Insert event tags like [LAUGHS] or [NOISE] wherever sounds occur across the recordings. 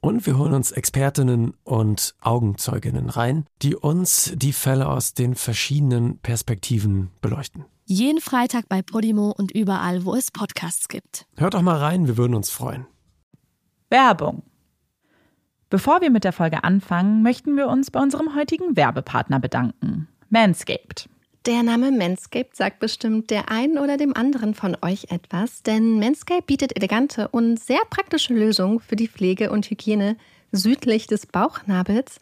Und wir holen uns Expertinnen und Augenzeuginnen rein, die uns die Fälle aus den verschiedenen Perspektiven beleuchten. Jeden Freitag bei Podimo und überall, wo es Podcasts gibt. Hört doch mal rein, wir würden uns freuen. Werbung. Bevor wir mit der Folge anfangen, möchten wir uns bei unserem heutigen Werbepartner bedanken. Manscaped. Der Name Manscaped sagt bestimmt der einen oder dem anderen von euch etwas, denn Manscaped bietet elegante und sehr praktische Lösungen für die Pflege und Hygiene südlich des Bauchnabels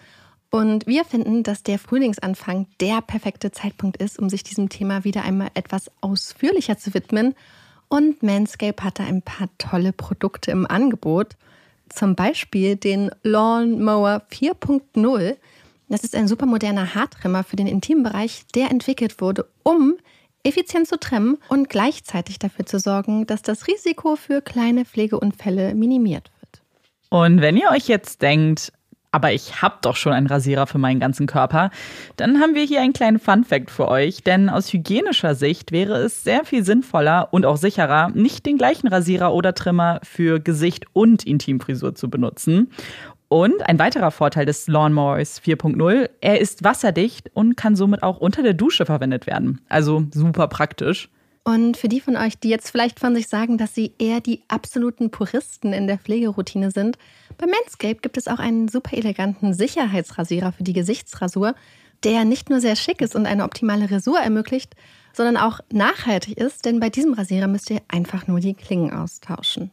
und wir finden, dass der Frühlingsanfang der perfekte Zeitpunkt ist, um sich diesem Thema wieder einmal etwas ausführlicher zu widmen. Und Manscape hat da ein paar tolle Produkte im Angebot. Zum Beispiel den Lawn Mower 4.0. Das ist ein super moderner Haartrimmer für den Intimbereich, der entwickelt wurde, um effizient zu trimmen und gleichzeitig dafür zu sorgen, dass das Risiko für kleine Pflegeunfälle minimiert wird. Und wenn ihr euch jetzt denkt, aber ich habe doch schon einen Rasierer für meinen ganzen Körper, dann haben wir hier einen kleinen Fun-Fact für euch. Denn aus hygienischer Sicht wäre es sehr viel sinnvoller und auch sicherer, nicht den gleichen Rasierer oder Trimmer für Gesicht und Intimfrisur zu benutzen. Und ein weiterer Vorteil des Lawnmowers 4.0, er ist wasserdicht und kann somit auch unter der Dusche verwendet werden. Also super praktisch. Und für die von euch, die jetzt vielleicht von sich sagen, dass sie eher die absoluten Puristen in der Pflegeroutine sind, bei Manscaped gibt es auch einen super eleganten Sicherheitsrasierer für die Gesichtsrasur, der nicht nur sehr schick ist und eine optimale Rasur ermöglicht, sondern auch nachhaltig ist, denn bei diesem Rasierer müsst ihr einfach nur die Klingen austauschen.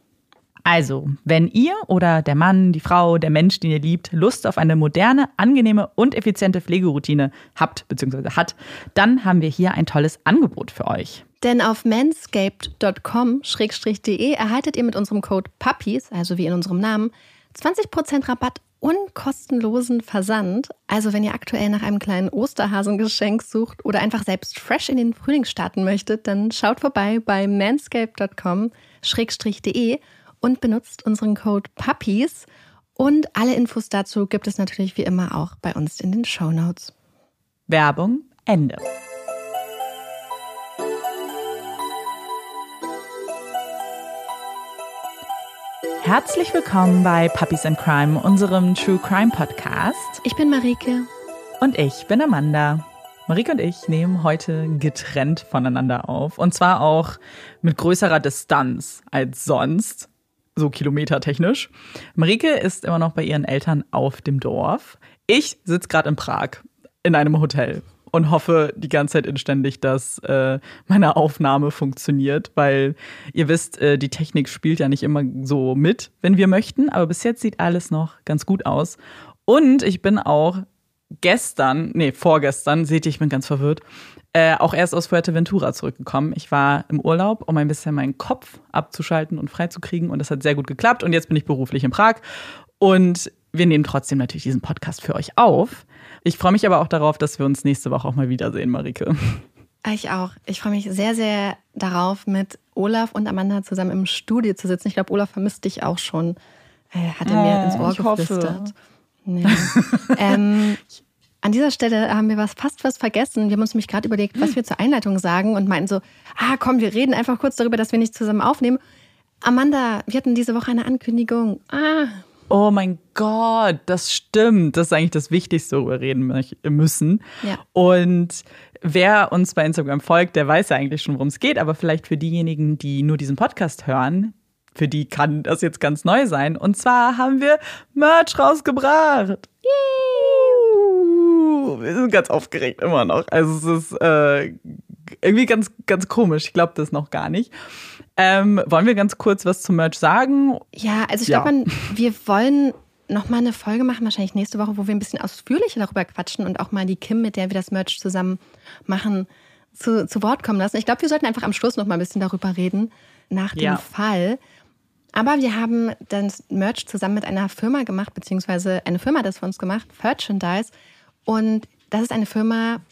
Also, wenn ihr oder der Mann, die Frau, der Mensch, den ihr liebt, Lust auf eine moderne, angenehme und effiziente Pflegeroutine habt bzw. hat, dann haben wir hier ein tolles Angebot für euch. Denn auf manscaped.com-de erhaltet ihr mit unserem Code PUPPIES, also wie in unserem Namen, 20% Rabatt und kostenlosen Versand. Also wenn ihr aktuell nach einem kleinen Osterhasengeschenk sucht oder einfach selbst fresh in den Frühling starten möchtet, dann schaut vorbei bei manscaped.com-de und benutzt unseren Code PUPPIES. Und alle Infos dazu gibt es natürlich wie immer auch bei uns in den Show Notes. Werbung Ende. Herzlich willkommen bei Puppies and Crime, unserem True Crime Podcast. Ich bin Marike. Und ich bin Amanda. Marike und ich nehmen heute getrennt voneinander auf. Und zwar auch mit größerer Distanz als sonst so kilometertechnisch. Marike ist immer noch bei ihren Eltern auf dem Dorf. Ich sitze gerade in Prag in einem Hotel und hoffe die ganze Zeit inständig, dass äh, meine Aufnahme funktioniert, weil ihr wisst, äh, die Technik spielt ja nicht immer so mit, wenn wir möchten, aber bis jetzt sieht alles noch ganz gut aus. Und ich bin auch gestern, nee, vorgestern, seht ihr, ich bin ganz verwirrt, äh, auch erst aus Fuerteventura zurückgekommen. Ich war im Urlaub, um ein bisschen meinen Kopf abzuschalten und freizukriegen und das hat sehr gut geklappt und jetzt bin ich beruflich in Prag und wir nehmen trotzdem natürlich diesen Podcast für euch auf. Ich freue mich aber auch darauf, dass wir uns nächste Woche auch mal wiedersehen, Marike. Ich auch. Ich freue mich sehr, sehr darauf, mit Olaf und Amanda zusammen im Studio zu sitzen. Ich glaube, Olaf vermisst dich auch schon. Äh, hat er mir oh, ins Ohr geflüstert. Nee. [LAUGHS] ähm, an dieser Stelle haben wir was fast was vergessen. Wir haben uns nämlich gerade überlegt, was wir zur Einleitung sagen und meinten so, ah komm, wir reden einfach kurz darüber, dass wir nicht zusammen aufnehmen. Amanda, wir hatten diese Woche eine Ankündigung. Ah. Oh mein Gott, das stimmt. Das ist eigentlich das Wichtigste, worüber wir reden müssen. Ja. Und wer uns bei Instagram folgt, der weiß ja eigentlich schon, worum es geht. Aber vielleicht für diejenigen, die nur diesen Podcast hören, für die kann das jetzt ganz neu sein. Und zwar haben wir Merch rausgebracht. Yay! wir sind ganz aufgeregt immer noch. Also es ist äh, irgendwie ganz, ganz komisch. Ich glaube das noch gar nicht. Ähm, wollen wir ganz kurz was zum Merch sagen? Ja, also ich ja. glaube, wir wollen noch mal eine Folge machen, wahrscheinlich nächste Woche, wo wir ein bisschen ausführlicher darüber quatschen und auch mal die Kim, mit der wir das Merch zusammen machen, zu, zu Wort kommen lassen. Ich glaube, wir sollten einfach am Schluss noch mal ein bisschen darüber reden, nach dem ja. Fall. Aber wir haben das Merch zusammen mit einer Firma gemacht, beziehungsweise eine Firma hat das für uns gemacht, Merchandise. Und das ist eine Firma,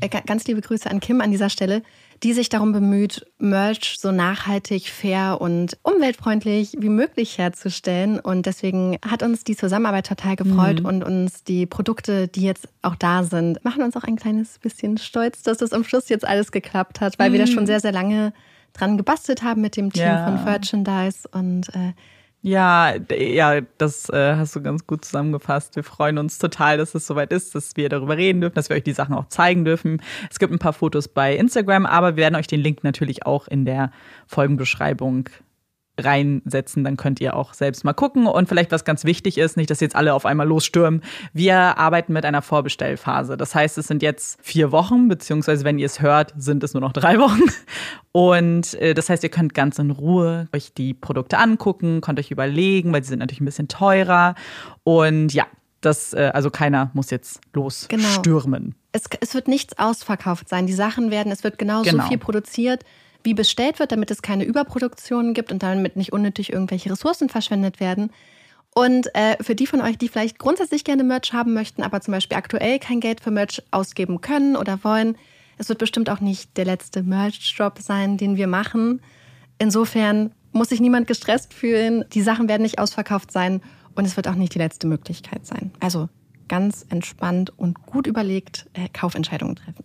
äh, ganz liebe Grüße an Kim an dieser Stelle, die sich darum bemüht, Merch so nachhaltig, fair und umweltfreundlich wie möglich herzustellen. Und deswegen hat uns die Zusammenarbeit total gefreut mhm. und uns die Produkte, die jetzt auch da sind, machen uns auch ein kleines bisschen stolz, dass das am Schluss jetzt alles geklappt hat, weil mhm. wir da schon sehr, sehr lange dran gebastelt haben mit dem Team ja. von Merchandise und äh, ja, ja, das äh, hast du ganz gut zusammengefasst. Wir freuen uns total, dass es soweit ist, dass wir darüber reden dürfen, dass wir euch die Sachen auch zeigen dürfen. Es gibt ein paar Fotos bei Instagram, aber wir werden euch den Link natürlich auch in der Folgenbeschreibung reinsetzen, dann könnt ihr auch selbst mal gucken. Und vielleicht was ganz wichtig ist, nicht, dass jetzt alle auf einmal losstürmen. Wir arbeiten mit einer Vorbestellphase. Das heißt, es sind jetzt vier Wochen, beziehungsweise wenn ihr es hört, sind es nur noch drei [LAUGHS] Wochen. Und äh, das heißt, ihr könnt ganz in Ruhe euch die Produkte angucken, könnt euch überlegen, weil sie sind natürlich ein bisschen teurer. Und ja, das, äh, also keiner muss jetzt losstürmen. Genau. Es, es wird nichts ausverkauft sein. Die Sachen werden, es wird genauso genau. viel produziert wie bestellt wird, damit es keine Überproduktionen gibt und damit nicht unnötig irgendwelche Ressourcen verschwendet werden. Und äh, für die von euch, die vielleicht grundsätzlich gerne Merch haben möchten, aber zum Beispiel aktuell kein Geld für Merch ausgeben können oder wollen, es wird bestimmt auch nicht der letzte Merch-Drop sein, den wir machen. Insofern muss sich niemand gestresst fühlen. Die Sachen werden nicht ausverkauft sein und es wird auch nicht die letzte Möglichkeit sein. Also ganz entspannt und gut überlegt äh, Kaufentscheidungen treffen.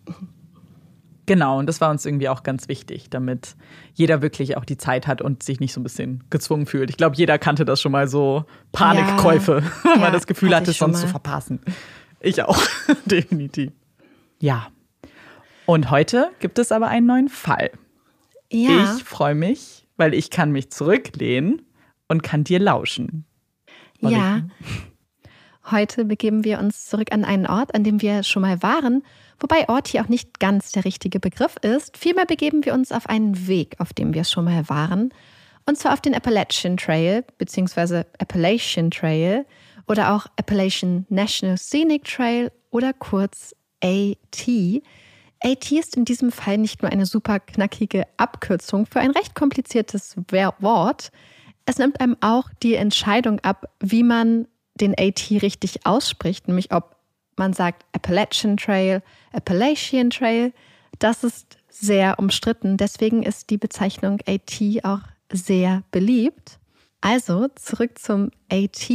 Genau, und das war uns irgendwie auch ganz wichtig, damit jeder wirklich auch die Zeit hat und sich nicht so ein bisschen gezwungen fühlt. Ich glaube, jeder kannte das schon mal so Panikkäufe, ja, [LAUGHS] weil man das Gefühl hatte, sonst zu verpassen. Ich auch, [LAUGHS] definitiv. Ja. Und heute gibt es aber einen neuen Fall. Ja. Ich freue mich, weil ich kann mich zurücklehnen und kann dir lauschen. Ja. Heute begeben wir uns zurück an einen Ort, an dem wir schon mal waren Wobei Ort hier auch nicht ganz der richtige Begriff ist. Vielmehr begeben wir uns auf einen Weg, auf dem wir schon mal waren. Und zwar auf den Appalachian Trail, beziehungsweise Appalachian Trail oder auch Appalachian National Scenic Trail oder kurz AT. AT ist in diesem Fall nicht nur eine super knackige Abkürzung für ein recht kompliziertes Wort. Es nimmt einem auch die Entscheidung ab, wie man den AT richtig ausspricht, nämlich ob man sagt Appalachian Trail, Appalachian Trail. Das ist sehr umstritten. Deswegen ist die Bezeichnung AT auch sehr beliebt. Also zurück zum AT.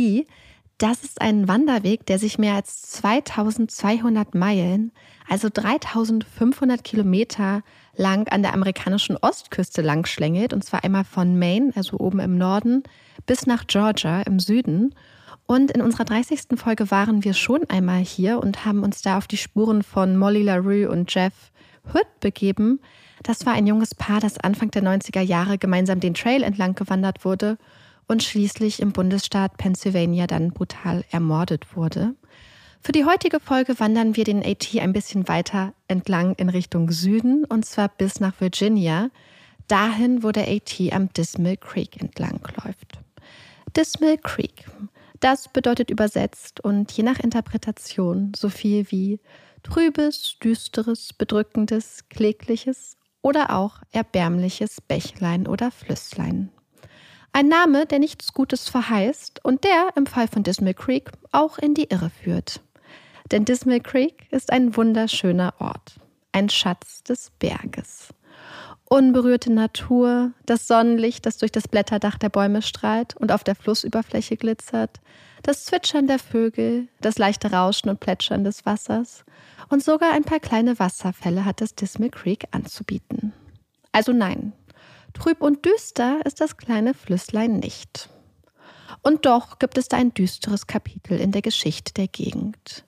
Das ist ein Wanderweg, der sich mehr als 2200 Meilen, also 3500 Kilometer lang an der amerikanischen Ostküste langschlängelt. Und zwar einmal von Maine, also oben im Norden, bis nach Georgia im Süden. Und in unserer 30. Folge waren wir schon einmal hier und haben uns da auf die Spuren von Molly LaRue und Jeff Hood begeben. Das war ein junges Paar, das Anfang der 90er Jahre gemeinsam den Trail entlang gewandert wurde und schließlich im Bundesstaat Pennsylvania dann brutal ermordet wurde. Für die heutige Folge wandern wir den AT ein bisschen weiter entlang in Richtung Süden und zwar bis nach Virginia, dahin, wo der AT am Dismal Creek entlang läuft. Dismal Creek das bedeutet übersetzt und je nach Interpretation so viel wie trübes, düsteres, bedrückendes, klägliches oder auch erbärmliches Bächlein oder Flüsslein. Ein Name, der nichts Gutes verheißt und der im Fall von Dismal Creek auch in die Irre führt. Denn Dismal Creek ist ein wunderschöner Ort, ein Schatz des Berges. Unberührte Natur, das Sonnenlicht, das durch das Blätterdach der Bäume strahlt und auf der Flussüberfläche glitzert, das Zwitschern der Vögel, das leichte Rauschen und Plätschern des Wassers und sogar ein paar kleine Wasserfälle hat das Dismal Creek anzubieten. Also nein, trüb und düster ist das kleine Flüsslein nicht. Und doch gibt es da ein düsteres Kapitel in der Geschichte der Gegend.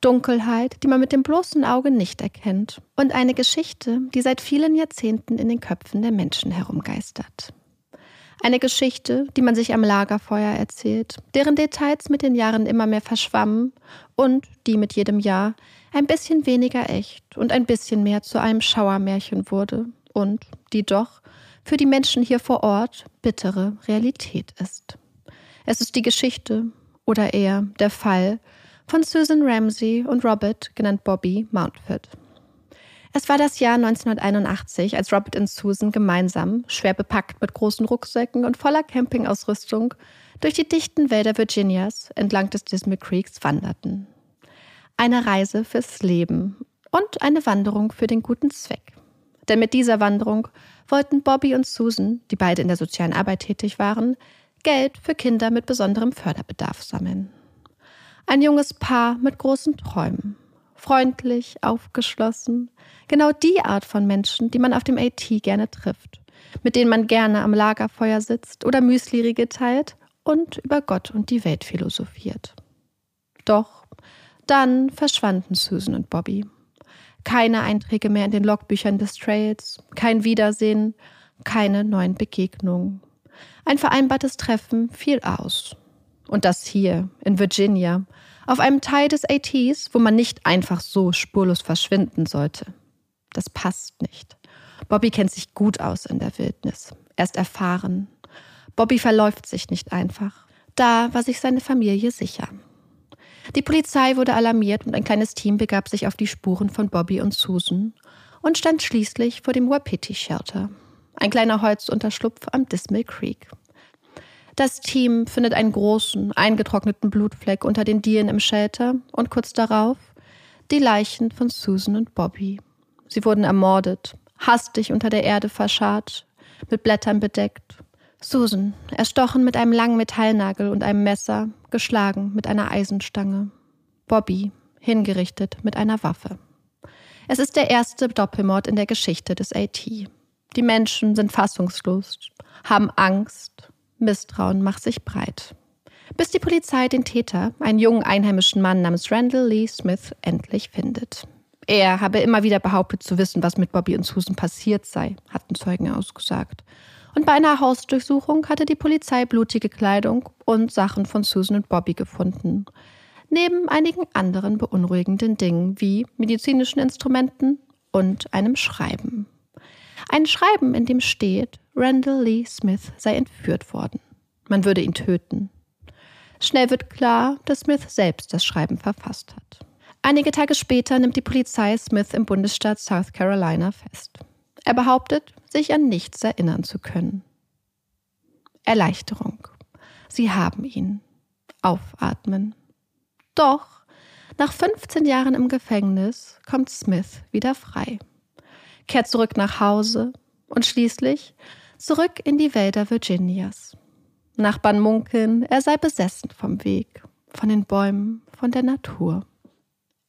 Dunkelheit, die man mit dem bloßen Auge nicht erkennt. Und eine Geschichte, die seit vielen Jahrzehnten in den Köpfen der Menschen herumgeistert. Eine Geschichte, die man sich am Lagerfeuer erzählt, deren Details mit den Jahren immer mehr verschwammen und die mit jedem Jahr ein bisschen weniger echt und ein bisschen mehr zu einem Schauermärchen wurde und die doch für die Menschen hier vor Ort bittere Realität ist. Es ist die Geschichte oder eher der Fall von Susan Ramsey und Robert, genannt Bobby, Mountford. Es war das Jahr 1981, als Robert und Susan gemeinsam, schwer bepackt mit großen Rucksäcken und voller Campingausrüstung, durch die dichten Wälder Virginias entlang des Dismal Creeks wanderten. Eine Reise fürs Leben und eine Wanderung für den guten Zweck. Denn mit dieser Wanderung wollten Bobby und Susan, die beide in der sozialen Arbeit tätig waren, Geld für Kinder mit besonderem Förderbedarf sammeln. Ein junges Paar mit großen Träumen. Freundlich, aufgeschlossen. Genau die Art von Menschen, die man auf dem AT gerne trifft. Mit denen man gerne am Lagerfeuer sitzt oder Müsliriegel teilt und über Gott und die Welt philosophiert. Doch dann verschwanden Susan und Bobby. Keine Einträge mehr in den Logbüchern des Trails, kein Wiedersehen, keine neuen Begegnungen. Ein vereinbartes Treffen fiel aus. Und das hier, in Virginia, auf einem Teil des ATs, wo man nicht einfach so spurlos verschwinden sollte. Das passt nicht. Bobby kennt sich gut aus in der Wildnis. Er ist erfahren. Bobby verläuft sich nicht einfach. Da war sich seine Familie sicher. Die Polizei wurde alarmiert und ein kleines Team begab sich auf die Spuren von Bobby und Susan und stand schließlich vor dem Wapiti Shelter, ein kleiner Holzunterschlupf am Dismal Creek. Das Team findet einen großen, eingetrockneten Blutfleck unter den Dielen im Shelter und kurz darauf die Leichen von Susan und Bobby. Sie wurden ermordet, hastig unter der Erde verscharrt, mit Blättern bedeckt. Susan erstochen mit einem langen Metallnagel und einem Messer, geschlagen mit einer Eisenstange. Bobby hingerichtet mit einer Waffe. Es ist der erste Doppelmord in der Geschichte des AT. Die Menschen sind fassungslos, haben Angst, Misstrauen macht sich breit. Bis die Polizei den Täter, einen jungen einheimischen Mann namens Randall Lee Smith, endlich findet. Er habe immer wieder behauptet zu wissen, was mit Bobby und Susan passiert sei, hatten Zeugen ausgesagt. Und bei einer Hausdurchsuchung hatte die Polizei blutige Kleidung und Sachen von Susan und Bobby gefunden. Neben einigen anderen beunruhigenden Dingen wie medizinischen Instrumenten und einem Schreiben. Ein Schreiben, in dem steht, Randall Lee Smith sei entführt worden. Man würde ihn töten. Schnell wird klar, dass Smith selbst das Schreiben verfasst hat. Einige Tage später nimmt die Polizei Smith im Bundesstaat South Carolina fest. Er behauptet, sich an nichts erinnern zu können. Erleichterung. Sie haben ihn. Aufatmen. Doch, nach 15 Jahren im Gefängnis kommt Smith wieder frei, kehrt zurück nach Hause und schließlich zurück in die Wälder Virginias. Nachbarn munkeln, er sei besessen vom Weg, von den Bäumen, von der Natur.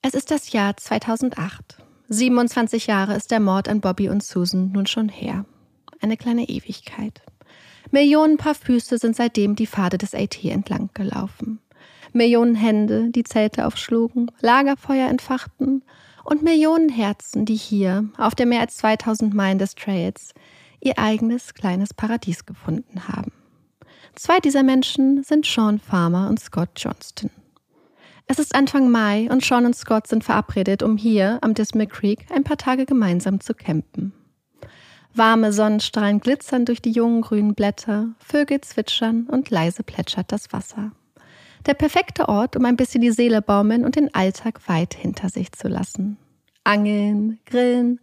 Es ist das Jahr 2008. 27 Jahre ist der Mord an Bobby und Susan nun schon her. Eine kleine Ewigkeit. Millionen Paar Füße sind seitdem die Pfade des AT entlang gelaufen. Millionen Hände, die Zelte aufschlugen, Lagerfeuer entfachten und Millionen Herzen, die hier, auf der mehr als 2000 Meilen des Trails, ihr eigenes kleines Paradies gefunden haben. Zwei dieser Menschen sind Sean Farmer und Scott Johnston. Es ist Anfang Mai und Sean und Scott sind verabredet, um hier am Dismal Creek ein paar Tage gemeinsam zu campen. Warme Sonnenstrahlen glitzern durch die jungen grünen Blätter, Vögel zwitschern und leise plätschert das Wasser. Der perfekte Ort, um ein bisschen die Seele baumeln und den Alltag weit hinter sich zu lassen. Angeln, grillen,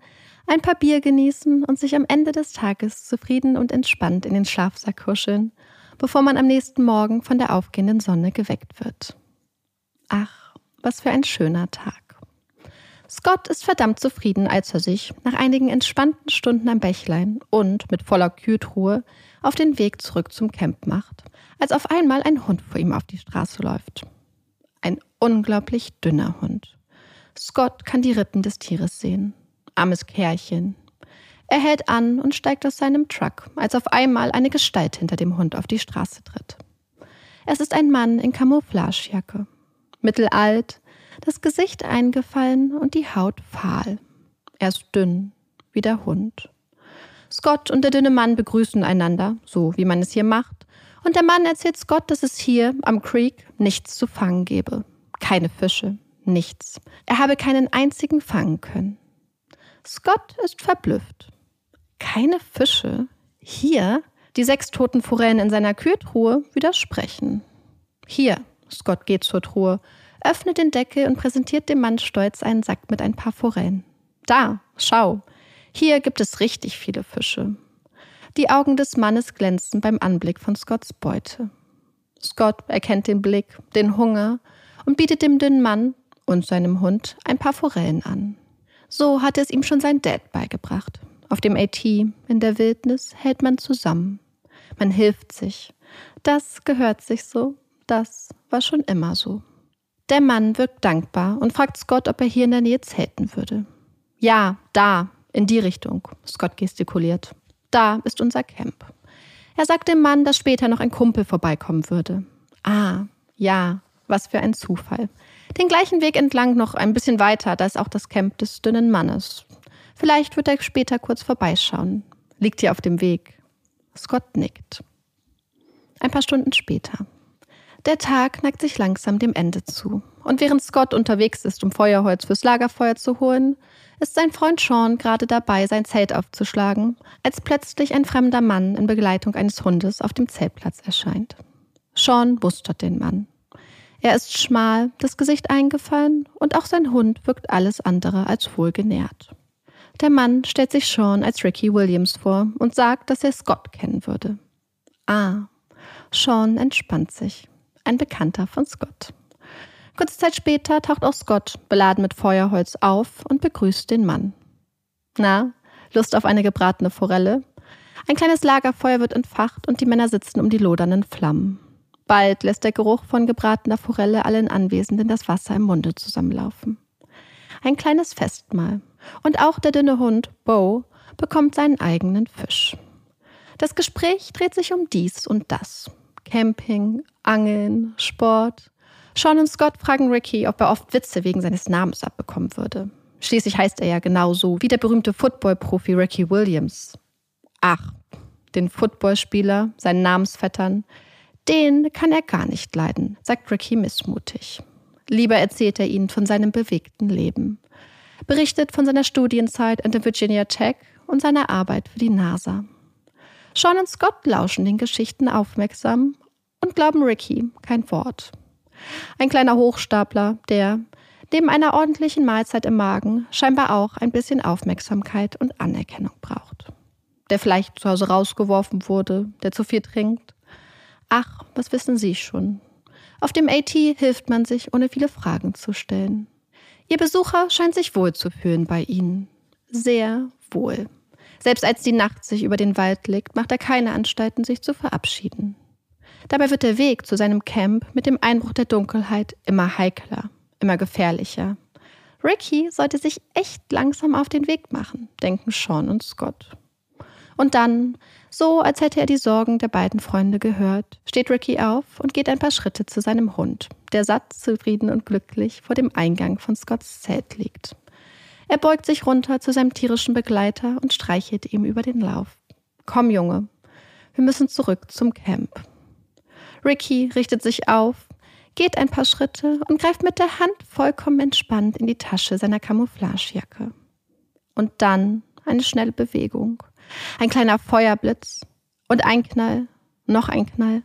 ein paar Bier genießen und sich am Ende des Tages zufrieden und entspannt in den Schlafsack kuscheln, bevor man am nächsten Morgen von der aufgehenden Sonne geweckt wird. Ach, was für ein schöner Tag. Scott ist verdammt zufrieden, als er sich nach einigen entspannten Stunden am Bächlein und mit voller Kühltruhe auf den Weg zurück zum Camp macht, als auf einmal ein Hund vor ihm auf die Straße läuft. Ein unglaublich dünner Hund. Scott kann die Rippen des Tieres sehen. Armes Kerlchen. Er hält an und steigt aus seinem Truck, als auf einmal eine Gestalt hinter dem Hund auf die Straße tritt. Es ist ein Mann in Camouflagejacke mittelalt, das Gesicht eingefallen und die Haut fahl. Er ist dünn, wie der Hund. Scott und der dünne Mann begrüßen einander, so wie man es hier macht, und der Mann erzählt Scott, dass es hier am Creek nichts zu fangen gebe. Keine Fische, nichts. Er habe keinen einzigen fangen können. Scott ist verblüfft. Keine Fische? Hier? Die sechs toten Forellen in seiner Kühltruhe widersprechen. Hier, Scott geht zur Truhe, öffnet den Deckel und präsentiert dem Mann stolz einen Sack mit ein paar Forellen. Da, schau, hier gibt es richtig viele Fische. Die Augen des Mannes glänzen beim Anblick von Scotts Beute. Scott erkennt den Blick, den Hunger und bietet dem dünnen Mann und seinem Hund ein paar Forellen an. So hat es ihm schon sein Dad beigebracht. Auf dem AT in der Wildnis hält man zusammen. Man hilft sich. Das gehört sich so. Das war schon immer so. Der Mann wirkt dankbar und fragt Scott, ob er hier in der Nähe zelten würde. Ja, da, in die Richtung, Scott gestikuliert. Da ist unser Camp. Er sagt dem Mann, dass später noch ein Kumpel vorbeikommen würde. Ah, ja, was für ein Zufall. Den gleichen Weg entlang noch ein bisschen weiter, da ist auch das Camp des dünnen Mannes. Vielleicht wird er später kurz vorbeischauen. Liegt hier auf dem Weg. Scott nickt. Ein paar Stunden später. Der Tag neigt sich langsam dem Ende zu. Und während Scott unterwegs ist, um Feuerholz fürs Lagerfeuer zu holen, ist sein Freund Sean gerade dabei, sein Zelt aufzuschlagen, als plötzlich ein fremder Mann in Begleitung eines Hundes auf dem Zeltplatz erscheint. Sean mustert den Mann. Er ist schmal, das Gesicht eingefallen und auch sein Hund wirkt alles andere als wohlgenährt. Der Mann stellt sich Sean als Ricky Williams vor und sagt, dass er Scott kennen würde. Ah, Sean entspannt sich ein Bekannter von Scott. Kurze Zeit später taucht auch Scott, beladen mit Feuerholz, auf und begrüßt den Mann. Na, Lust auf eine gebratene Forelle? Ein kleines Lagerfeuer wird entfacht und die Männer sitzen um die lodernden Flammen. Bald lässt der Geruch von gebratener Forelle allen Anwesenden das Wasser im Munde zusammenlaufen. Ein kleines Festmahl. Und auch der dünne Hund, Bo, bekommt seinen eigenen Fisch. Das Gespräch dreht sich um dies und das. Camping, Angeln, Sport. Sean und Scott fragen Ricky, ob er oft Witze wegen seines Namens abbekommen würde. Schließlich heißt er ja genauso wie der berühmte Football-Profi Ricky Williams. Ach, den Footballspieler, seinen Namensvettern, den kann er gar nicht leiden, sagt Ricky missmutig. Lieber erzählt er ihnen von seinem bewegten Leben. Berichtet von seiner Studienzeit an der Virginia Tech und seiner Arbeit für die NASA. Sean und Scott lauschen den Geschichten aufmerksam und glauben Ricky kein Wort. Ein kleiner Hochstapler, der neben einer ordentlichen Mahlzeit im Magen scheinbar auch ein bisschen Aufmerksamkeit und Anerkennung braucht. Der vielleicht zu Hause rausgeworfen wurde, der zu viel trinkt. Ach, was wissen Sie schon? Auf dem AT hilft man sich, ohne viele Fragen zu stellen. Ihr Besucher scheint sich wohl zu fühlen bei Ihnen. Sehr wohl. Selbst als die Nacht sich über den Wald legt, macht er keine Anstalten, sich zu verabschieden. Dabei wird der Weg zu seinem Camp mit dem Einbruch der Dunkelheit immer heikler, immer gefährlicher. Ricky sollte sich echt langsam auf den Weg machen, denken Sean und Scott. Und dann, so als hätte er die Sorgen der beiden Freunde gehört, steht Ricky auf und geht ein paar Schritte zu seinem Hund, der satt, zufrieden und glücklich vor dem Eingang von Scotts Zelt liegt. Er beugt sich runter zu seinem tierischen Begleiter und streichelt ihm über den Lauf. Komm, Junge, wir müssen zurück zum Camp. Ricky richtet sich auf, geht ein paar Schritte und greift mit der Hand vollkommen entspannt in die Tasche seiner Camouflagejacke. Und dann eine schnelle Bewegung, ein kleiner Feuerblitz und ein Knall, noch ein Knall.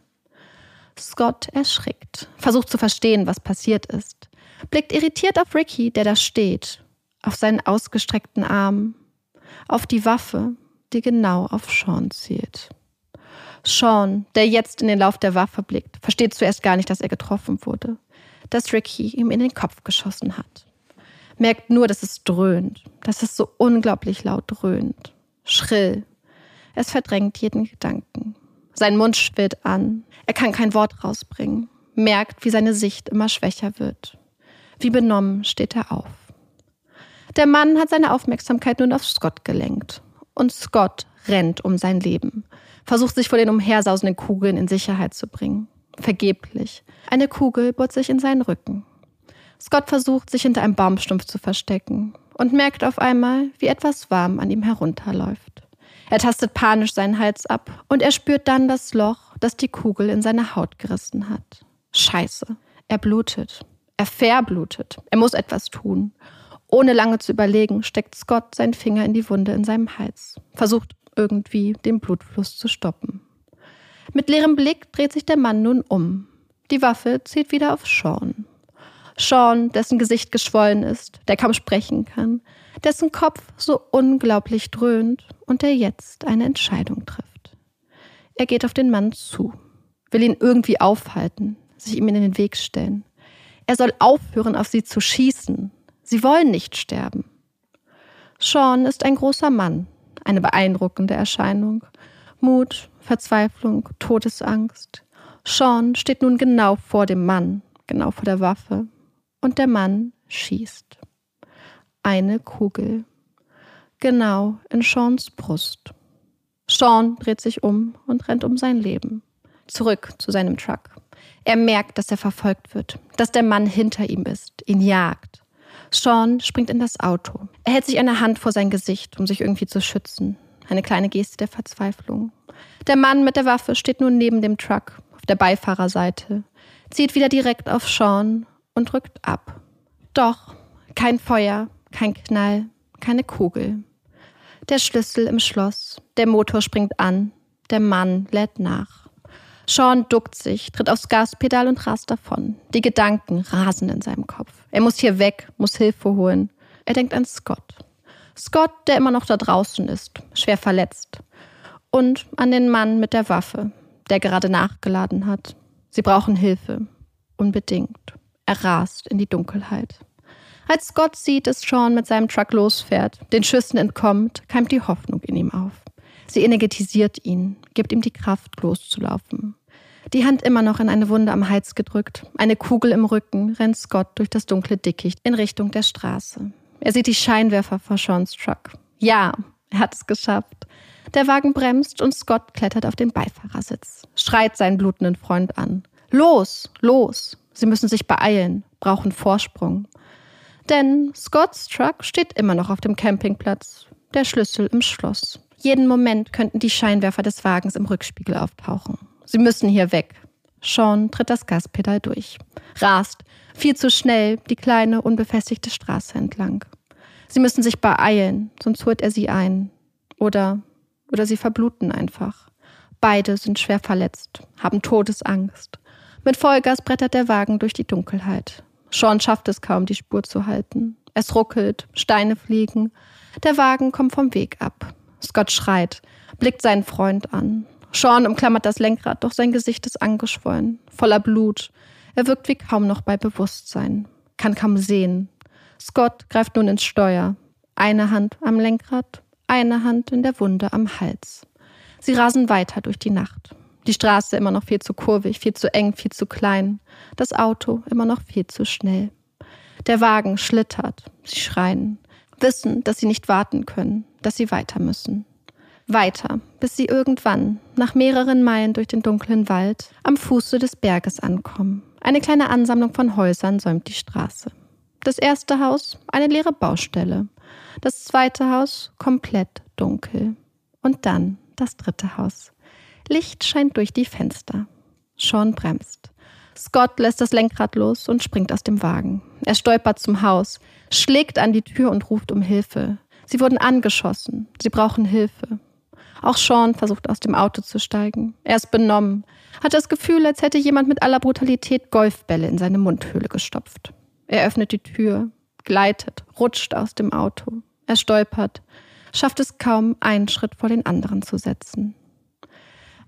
Scott erschrickt, versucht zu verstehen, was passiert ist, blickt irritiert auf Ricky, der da steht auf seinen ausgestreckten Arm, auf die Waffe, die genau auf Sean zielt. Sean, der jetzt in den Lauf der Waffe blickt, versteht zuerst gar nicht, dass er getroffen wurde, dass Ricky ihm in den Kopf geschossen hat. Merkt nur, dass es dröhnt, dass es so unglaublich laut dröhnt. Schrill. Es verdrängt jeden Gedanken. Sein Mund schwillt an. Er kann kein Wort rausbringen. Merkt, wie seine Sicht immer schwächer wird. Wie benommen steht er auf. Der Mann hat seine Aufmerksamkeit nun auf Scott gelenkt. Und Scott rennt um sein Leben, versucht sich vor den umhersausenden Kugeln in Sicherheit zu bringen. Vergeblich. Eine Kugel bohrt sich in seinen Rücken. Scott versucht, sich hinter einem Baumstumpf zu verstecken und merkt auf einmal, wie etwas warm an ihm herunterläuft. Er tastet panisch seinen Hals ab und er spürt dann das Loch, das die Kugel in seine Haut gerissen hat. Scheiße. Er blutet. Er verblutet. Er muss etwas tun. Ohne lange zu überlegen, steckt Scott seinen Finger in die Wunde in seinem Hals, versucht irgendwie den Blutfluss zu stoppen. Mit leerem Blick dreht sich der Mann nun um. Die Waffe zielt wieder auf Sean. Sean, dessen Gesicht geschwollen ist, der kaum sprechen kann, dessen Kopf so unglaublich dröhnt und der jetzt eine Entscheidung trifft. Er geht auf den Mann zu, will ihn irgendwie aufhalten, sich ihm in den Weg stellen. Er soll aufhören, auf sie zu schießen, Sie wollen nicht sterben. Sean ist ein großer Mann, Eine beeindruckende Erscheinung. Mut, Verzweiflung, Todesangst. Sean steht nun genau vor dem Mann, genau vor der Waffe. Und der Mann schießt. Eine Kugel. Genau in Seans Brust. Sean dreht sich um und rennt um sein Leben. Zurück zu seinem Truck. Er merkt, dass er verfolgt wird, dass der Mann hinter ihm ist, ihn jagt. Sean springt in das Auto. Er hält sich eine Hand vor sein Gesicht, um sich irgendwie zu schützen. Eine kleine Geste der Verzweiflung. Der Mann mit der Waffe steht nun neben dem Truck, auf der Beifahrerseite, zieht wieder direkt auf Sean und drückt ab. Doch kein Feuer, kein Knall, keine Kugel. Der Schlüssel im Schloss, der Motor springt an, der Mann lädt nach. Sean duckt sich, tritt aufs Gaspedal und rast davon. Die Gedanken rasen in seinem Kopf. Er muss hier weg, muss Hilfe holen. Er denkt an Scott. Scott, der immer noch da draußen ist, schwer verletzt. Und an den Mann mit der Waffe, der gerade nachgeladen hat. Sie brauchen Hilfe. Unbedingt. Er rast in die Dunkelheit. Als Scott sieht, dass Sean mit seinem Truck losfährt, den Schüssen entkommt, keimt die Hoffnung in ihm auf. Sie energetisiert ihn, gibt ihm die Kraft, loszulaufen. Die Hand immer noch in eine Wunde am Hals gedrückt, eine Kugel im Rücken, rennt Scott durch das dunkle Dickicht in Richtung der Straße. Er sieht die Scheinwerfer vor Seans Truck. Ja, er hat es geschafft. Der Wagen bremst und Scott klettert auf den Beifahrersitz, schreit seinen blutenden Freund an. Los, los! Sie müssen sich beeilen, brauchen Vorsprung. Denn Scotts Truck steht immer noch auf dem Campingplatz, der Schlüssel im Schloss. Jeden Moment könnten die Scheinwerfer des Wagens im Rückspiegel auftauchen. Sie müssen hier weg. Sean tritt das Gaspedal durch, rast, viel zu schnell, die kleine, unbefestigte Straße entlang. Sie müssen sich beeilen, sonst holt er sie ein. Oder, oder sie verbluten einfach. Beide sind schwer verletzt, haben Todesangst. Mit Vollgas brettert der Wagen durch die Dunkelheit. Sean schafft es kaum, die Spur zu halten. Es ruckelt, Steine fliegen. Der Wagen kommt vom Weg ab. Scott schreit, blickt seinen Freund an. Sean umklammert das Lenkrad, doch sein Gesicht ist angeschwollen, voller Blut. Er wirkt wie kaum noch bei Bewusstsein, kann kaum sehen. Scott greift nun ins Steuer. Eine Hand am Lenkrad, eine Hand in der Wunde am Hals. Sie rasen weiter durch die Nacht. Die Straße immer noch viel zu kurvig, viel zu eng, viel zu klein. Das Auto immer noch viel zu schnell. Der Wagen schlittert. Sie schreien wissen, dass sie nicht warten können, dass sie weiter müssen. Weiter, bis sie irgendwann, nach mehreren Meilen durch den dunklen Wald, am Fuße des Berges ankommen. Eine kleine Ansammlung von Häusern säumt die Straße. Das erste Haus, eine leere Baustelle. Das zweite Haus, komplett dunkel. Und dann das dritte Haus. Licht scheint durch die Fenster. Sean bremst. Scott lässt das Lenkrad los und springt aus dem Wagen. Er stolpert zum Haus, schlägt an die Tür und ruft um Hilfe. Sie wurden angeschossen. Sie brauchen Hilfe. Auch Sean versucht aus dem Auto zu steigen. Er ist benommen, hat das Gefühl, als hätte jemand mit aller Brutalität Golfbälle in seine Mundhöhle gestopft. Er öffnet die Tür, gleitet, rutscht aus dem Auto. Er stolpert, schafft es kaum, einen Schritt vor den anderen zu setzen.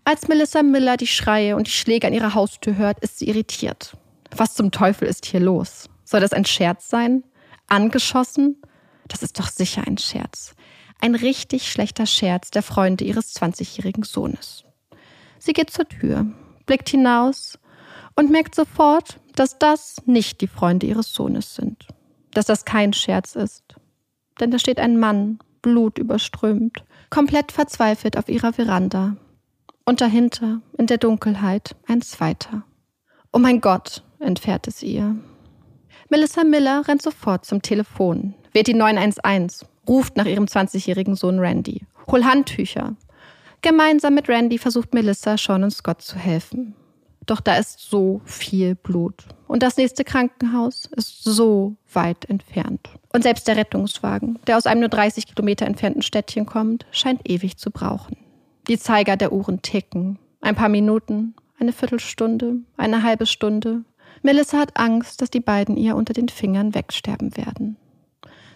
Als Melissa Miller die Schreie und die Schläge an ihrer Haustür hört, ist sie irritiert. Was zum Teufel ist hier los? Soll das ein Scherz sein? Angeschossen? Das ist doch sicher ein Scherz. Ein richtig schlechter Scherz der Freunde ihres 20-jährigen Sohnes. Sie geht zur Tür, blickt hinaus und merkt sofort, dass das nicht die Freunde ihres Sohnes sind. Dass das kein Scherz ist. Denn da steht ein Mann, blutüberströmt, komplett verzweifelt auf ihrer Veranda und dahinter, in der Dunkelheit, ein zweiter. Oh mein Gott, entfährt es ihr. Melissa Miller rennt sofort zum Telefon, wählt die 911, ruft nach ihrem 20-jährigen Sohn Randy. Hol Handtücher. Gemeinsam mit Randy versucht Melissa, Sean und Scott zu helfen. Doch da ist so viel Blut. Und das nächste Krankenhaus ist so weit entfernt. Und selbst der Rettungswagen, der aus einem nur 30 Kilometer entfernten Städtchen kommt, scheint ewig zu brauchen. Die Zeiger der Uhren ticken. Ein paar Minuten, eine Viertelstunde, eine halbe Stunde. Melissa hat Angst, dass die beiden ihr unter den Fingern wegsterben werden.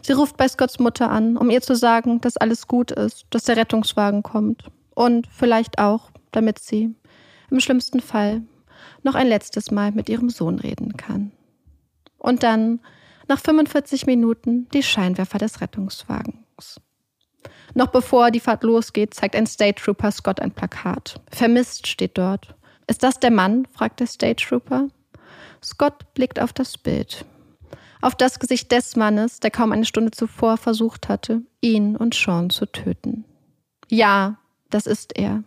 Sie ruft bei Scotts Mutter an, um ihr zu sagen, dass alles gut ist, dass der Rettungswagen kommt. Und vielleicht auch, damit sie, im schlimmsten Fall, noch ein letztes Mal mit ihrem Sohn reden kann. Und dann, nach 45 Minuten, die Scheinwerfer des Rettungswagens. Noch bevor die Fahrt losgeht, zeigt ein State Trooper Scott ein Plakat. Vermisst steht dort. Ist das der Mann? fragt der State Trooper. Scott blickt auf das Bild. Auf das Gesicht des Mannes, der kaum eine Stunde zuvor versucht hatte, ihn und Sean zu töten. Ja, das ist er.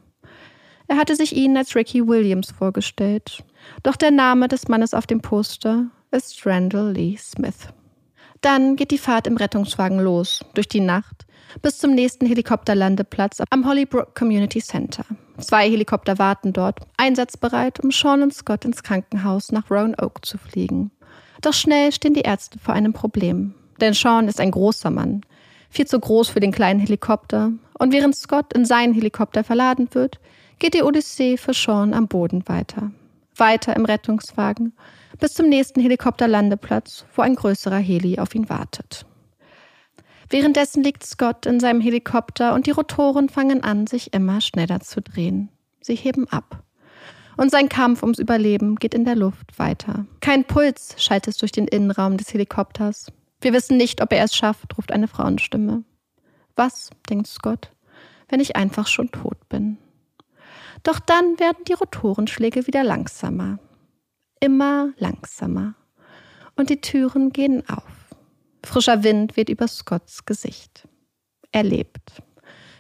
Er hatte sich ihn als Ricky Williams vorgestellt. Doch der Name des Mannes auf dem Poster ist Randall Lee Smith. Dann geht die Fahrt im Rettungswagen los, durch die Nacht, bis zum nächsten Helikopterlandeplatz am Hollybrook Community Center. Zwei Helikopter warten dort, einsatzbereit, um Sean und Scott ins Krankenhaus nach Roanoke zu fliegen. Doch schnell stehen die Ärzte vor einem Problem. Denn Sean ist ein großer Mann, viel zu groß für den kleinen Helikopter, und während Scott in seinen Helikopter verladen wird, geht die Odyssee für Sean am Boden weiter. Weiter im Rettungswagen bis zum nächsten Helikopterlandeplatz, wo ein größerer Heli auf ihn wartet. Währenddessen liegt Scott in seinem Helikopter und die Rotoren fangen an, sich immer schneller zu drehen. Sie heben ab. Und sein Kampf ums Überleben geht in der Luft weiter. Kein Puls schallt es durch den Innenraum des Helikopters. Wir wissen nicht, ob er es schafft, ruft eine Frauenstimme. Was, denkt Scott, wenn ich einfach schon tot bin? Doch dann werden die Rotorenschläge wieder langsamer. Immer langsamer. Und die Türen gehen auf. Frischer Wind weht über Scotts Gesicht. Er lebt.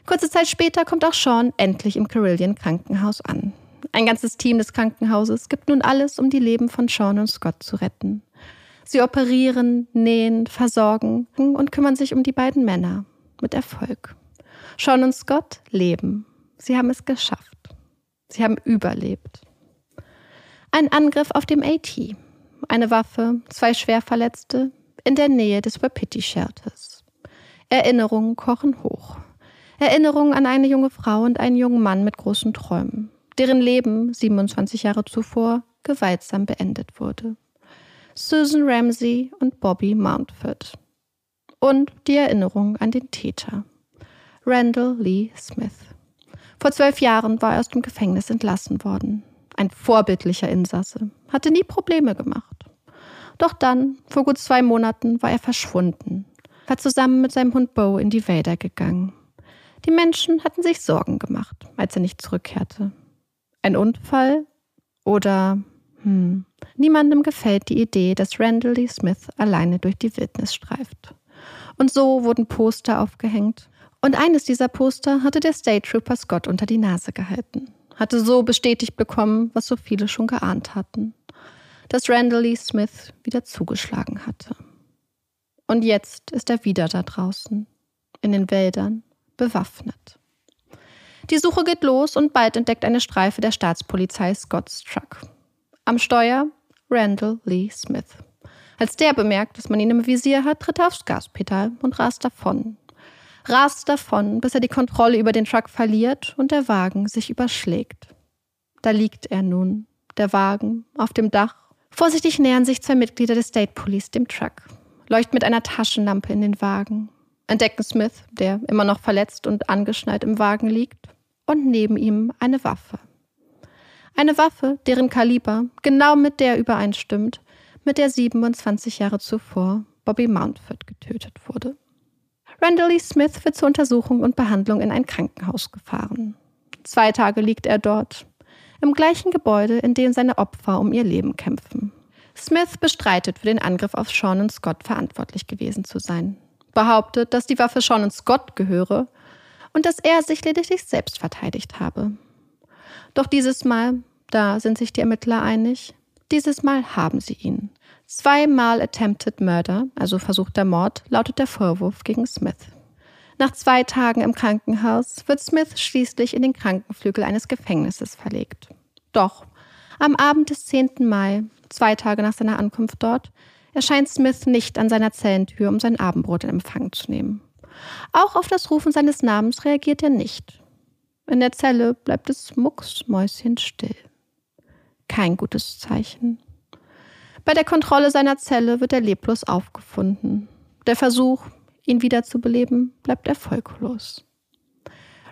Kurze Zeit später kommt auch Sean endlich im Carillion Krankenhaus an. Ein ganzes Team des Krankenhauses gibt nun alles, um die Leben von Sean und Scott zu retten. Sie operieren, nähen, versorgen und kümmern sich um die beiden Männer. Mit Erfolg. Sean und Scott leben. Sie haben es geschafft. Sie haben überlebt. Ein Angriff auf dem AT. Eine Waffe, zwei Schwerverletzte in der Nähe des Wapiti Shelters. Erinnerungen kochen hoch. Erinnerungen an eine junge Frau und einen jungen Mann mit großen Träumen, deren Leben 27 Jahre zuvor gewaltsam beendet wurde. Susan Ramsey und Bobby Mountford. Und die Erinnerung an den Täter, Randall Lee Smith. Vor zwölf Jahren war er aus dem Gefängnis entlassen worden. Ein vorbildlicher Insasse, hatte nie Probleme gemacht. Doch dann, vor gut zwei Monaten, war er verschwunden, war zusammen mit seinem Hund Bo in die Wälder gegangen. Die Menschen hatten sich Sorgen gemacht, als er nicht zurückkehrte. Ein Unfall? Oder, hm, niemandem gefällt die Idee, dass Randall Lee Smith alleine durch die Wildnis streift. Und so wurden Poster aufgehängt, und eines dieser Poster hatte der State Trooper Scott unter die Nase gehalten, hatte so bestätigt bekommen, was so viele schon geahnt hatten, dass Randall Lee Smith wieder zugeschlagen hatte. Und jetzt ist er wieder da draußen, in den Wäldern, bewaffnet. Die Suche geht los und bald entdeckt eine Streife der Staatspolizei Scott's Truck. Am Steuer Randall Lee Smith. Als der bemerkt, dass man ihn im Visier hat, tritt er aufs Gaspedal und rast davon, rast davon, bis er die Kontrolle über den Truck verliert und der Wagen sich überschlägt. Da liegt er nun, der Wagen, auf dem Dach. Vorsichtig nähern sich zwei Mitglieder des State Police dem Truck, leuchten mit einer Taschenlampe in den Wagen, entdecken Smith, der immer noch verletzt und angeschnallt im Wagen liegt, und neben ihm eine Waffe. Eine Waffe, deren Kaliber genau mit der übereinstimmt, mit der 27 Jahre zuvor Bobby Mountford getötet wurde. Randall Lee Smith wird zur Untersuchung und Behandlung in ein Krankenhaus gefahren. Zwei Tage liegt er dort, im gleichen Gebäude, in dem seine Opfer um ihr Leben kämpfen. Smith bestreitet, für den Angriff auf Sean und Scott verantwortlich gewesen zu sein, behauptet, dass die Waffe Sean und Scott gehöre und dass er sich lediglich selbst verteidigt habe. Doch dieses Mal, da sind sich die Ermittler einig, dieses Mal haben sie ihn. Zweimal Attempted Murder, also versuchter Mord, lautet der Vorwurf gegen Smith. Nach zwei Tagen im Krankenhaus wird Smith schließlich in den Krankenflügel eines Gefängnisses verlegt. Doch am Abend des 10. Mai, zwei Tage nach seiner Ankunft dort, erscheint Smith nicht an seiner Zellentür, um sein Abendbrot in Empfang zu nehmen. Auch auf das Rufen seines Namens reagiert er nicht. In der Zelle bleibt es mucksmäuschenstill. Kein gutes Zeichen. Bei der Kontrolle seiner Zelle wird er leblos aufgefunden. Der Versuch, ihn wiederzubeleben, bleibt erfolglos.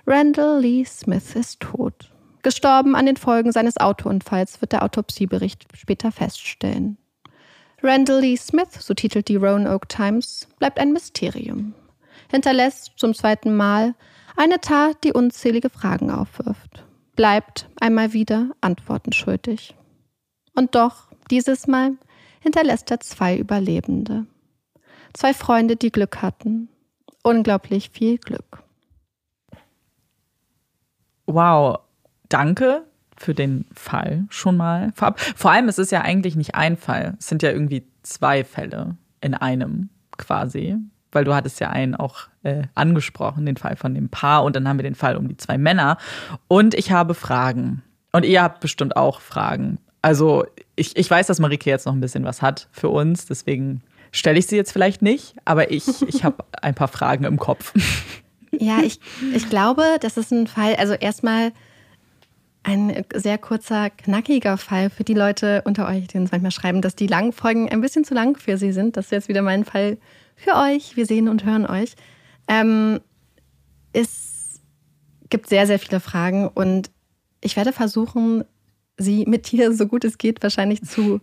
Randall Lee Smith ist tot. Gestorben an den Folgen seines Autounfalls wird der Autopsiebericht später feststellen. Randall Lee Smith, so titelt die Roanoke Times, bleibt ein Mysterium. hinterlässt zum zweiten Mal eine Tat, die unzählige Fragen aufwirft, bleibt einmal wieder Antworten schuldig. Und doch, dieses Mal hinterlässt er zwei Überlebende. Zwei Freunde, die Glück hatten. Unglaublich viel Glück. Wow, danke für den Fall schon mal. Vor allem, es ist ja eigentlich nicht ein Fall. Es sind ja irgendwie zwei Fälle in einem quasi. Weil du hattest ja einen auch äh, angesprochen, den Fall von dem Paar. Und dann haben wir den Fall um die zwei Männer. Und ich habe Fragen. Und ihr habt bestimmt auch Fragen. Also ich, ich weiß, dass Marike jetzt noch ein bisschen was hat für uns. Deswegen stelle ich sie jetzt vielleicht nicht. Aber ich, ich habe [LAUGHS] ein paar Fragen im Kopf. Ja, ich, ich glaube, das ist ein Fall, also erstmal ein sehr kurzer, knackiger Fall für die Leute unter euch, die uns manchmal schreiben, dass die langen Folgen ein bisschen zu lang für sie sind. Das ist jetzt wieder mein Fall für euch. Wir sehen und hören euch. Ähm, es gibt sehr, sehr viele Fragen und ich werde versuchen, sie mit dir so gut es geht wahrscheinlich zu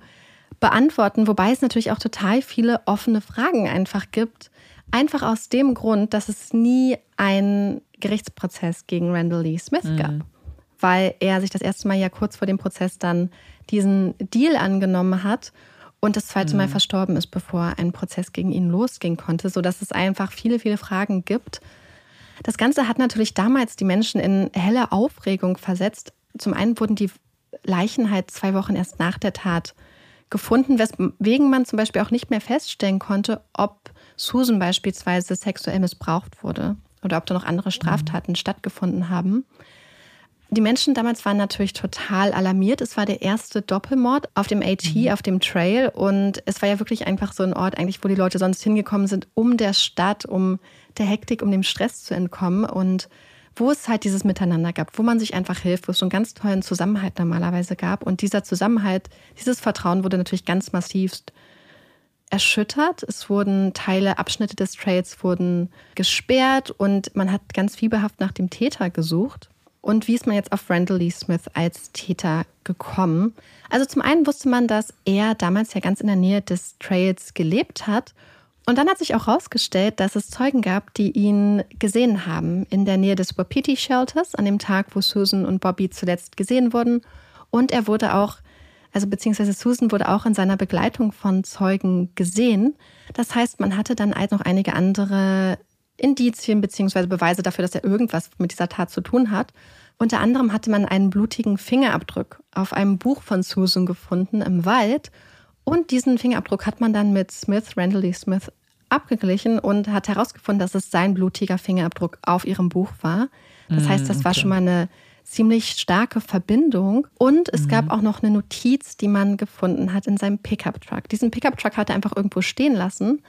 beantworten, wobei es natürlich auch total viele offene Fragen einfach gibt. Einfach aus dem Grund, dass es nie einen Gerichtsprozess gegen Randall Lee Smith mhm. gab weil er sich das erste Mal ja kurz vor dem Prozess dann diesen Deal angenommen hat und das zweite Mal mhm. verstorben ist, bevor ein Prozess gegen ihn losgehen konnte, sodass es einfach viele, viele Fragen gibt. Das Ganze hat natürlich damals die Menschen in helle Aufregung versetzt. Zum einen wurden die Leichen halt zwei Wochen erst nach der Tat gefunden, weswegen man zum Beispiel auch nicht mehr feststellen konnte, ob Susan beispielsweise sexuell missbraucht wurde oder ob da noch andere Straftaten mhm. stattgefunden haben. Die Menschen damals waren natürlich total alarmiert. Es war der erste Doppelmord auf dem AT, mhm. auf dem Trail. Und es war ja wirklich einfach so ein Ort, eigentlich, wo die Leute sonst hingekommen sind, um der Stadt, um der Hektik, um dem Stress zu entkommen. Und wo es halt dieses Miteinander gab, wo man sich einfach hilft, wo es so einen ganz tollen Zusammenhalt normalerweise gab. Und dieser Zusammenhalt, dieses Vertrauen wurde natürlich ganz massivst erschüttert. Es wurden Teile, Abschnitte des Trails wurden gesperrt und man hat ganz fieberhaft nach dem Täter gesucht. Und wie ist man jetzt auf Randall Lee Smith als Täter gekommen? Also zum einen wusste man, dass er damals ja ganz in der Nähe des Trails gelebt hat. Und dann hat sich auch herausgestellt, dass es Zeugen gab, die ihn gesehen haben in der Nähe des Wapiti Shelters an dem Tag, wo Susan und Bobby zuletzt gesehen wurden. Und er wurde auch, also beziehungsweise Susan wurde auch in seiner Begleitung von Zeugen gesehen. Das heißt, man hatte dann noch einige andere Indizien bzw. Beweise dafür, dass er irgendwas mit dieser Tat zu tun hat. Unter anderem hatte man einen blutigen Fingerabdruck auf einem Buch von Susan gefunden im Wald. Und diesen Fingerabdruck hat man dann mit Smith, Randall Lee Smith, abgeglichen und hat herausgefunden, dass es sein blutiger Fingerabdruck auf ihrem Buch war. Das heißt, das war mm, schon mal eine ziemlich starke Verbindung. Und es mhm. gab auch noch eine Notiz, die man gefunden hat in seinem Pickup-Truck. Diesen Pickup-Truck hat er einfach irgendwo stehen lassen,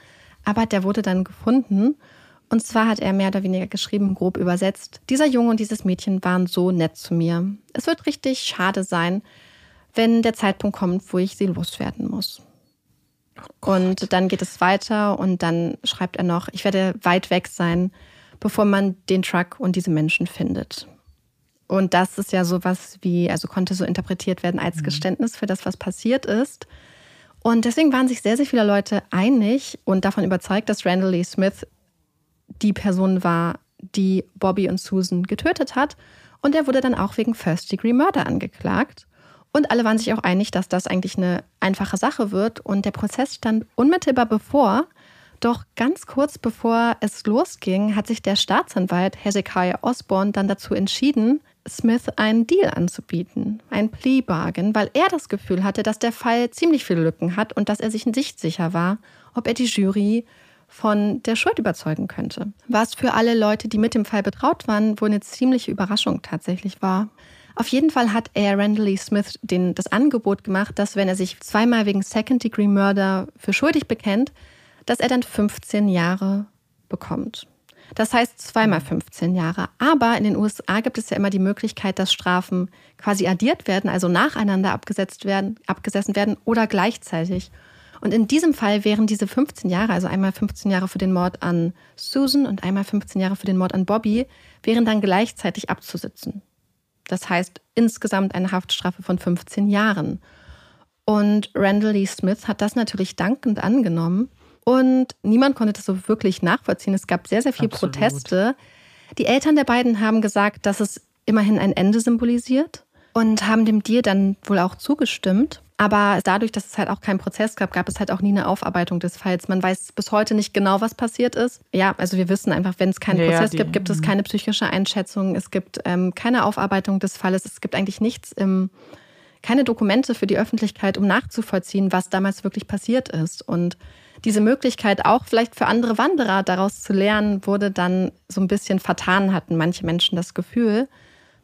aber der wurde dann gefunden. Und zwar hat er mehr oder weniger geschrieben, grob übersetzt, dieser Junge und dieses Mädchen waren so nett zu mir. Es wird richtig schade sein, wenn der Zeitpunkt kommt, wo ich sie loswerden muss. Oh und dann geht es weiter und dann schreibt er noch, ich werde weit weg sein, bevor man den Truck und diese Menschen findet. Und das ist ja sowas wie, also konnte so interpretiert werden als mhm. Geständnis für das, was passiert ist. Und deswegen waren sich sehr, sehr viele Leute einig und davon überzeugt, dass Randall Lee Smith die Person war, die Bobby und Susan getötet hat. Und er wurde dann auch wegen First-Degree-Murder angeklagt. Und alle waren sich auch einig, dass das eigentlich eine einfache Sache wird. Und der Prozess stand unmittelbar bevor. Doch ganz kurz bevor es losging, hat sich der Staatsanwalt Hezekiah Osborne dann dazu entschieden, Smith einen Deal anzubieten, ein Plea Bargain, weil er das Gefühl hatte, dass der Fall ziemlich viele Lücken hat und dass er sich nicht sicher war, ob er die Jury von der Schuld überzeugen könnte. Was für alle Leute, die mit dem Fall betraut waren, wohl eine ziemliche Überraschung tatsächlich war. Auf jeden Fall hat er Randall Lee Smith den, das Angebot gemacht, dass wenn er sich zweimal wegen Second-Degree-Murder für schuldig bekennt, dass er dann 15 Jahre bekommt. Das heißt zweimal 15 Jahre. Aber in den USA gibt es ja immer die Möglichkeit, dass Strafen quasi addiert werden, also nacheinander abgesetzt werden, abgesessen werden oder gleichzeitig. Und in diesem Fall wären diese 15 Jahre, also einmal 15 Jahre für den Mord an Susan und einmal 15 Jahre für den Mord an Bobby, wären dann gleichzeitig abzusitzen. Das heißt insgesamt eine Haftstrafe von 15 Jahren. Und Randall Lee Smith hat das natürlich dankend angenommen und niemand konnte das so wirklich nachvollziehen. Es gab sehr, sehr viele Absolut. Proteste. Die Eltern der beiden haben gesagt, dass es immerhin ein Ende symbolisiert und haben dem Deal dann wohl auch zugestimmt. Aber dadurch, dass es halt auch keinen Prozess gab, gab es halt auch nie eine Aufarbeitung des Falls. Man weiß bis heute nicht genau, was passiert ist. Ja, also wir wissen einfach, wenn es keinen Ja, Prozess die- gibt, gibt es keine psychische Einschätzung, es gibt ähm, keine Aufarbeitung des Falles, es gibt eigentlich nichts im, keine Dokumente für die Öffentlichkeit, um nachzuvollziehen, was damals wirklich passiert ist. Und diese Möglichkeit, auch vielleicht für andere Wanderer daraus zu lernen, wurde dann so ein bisschen vertan, hatten manche Menschen das Gefühl.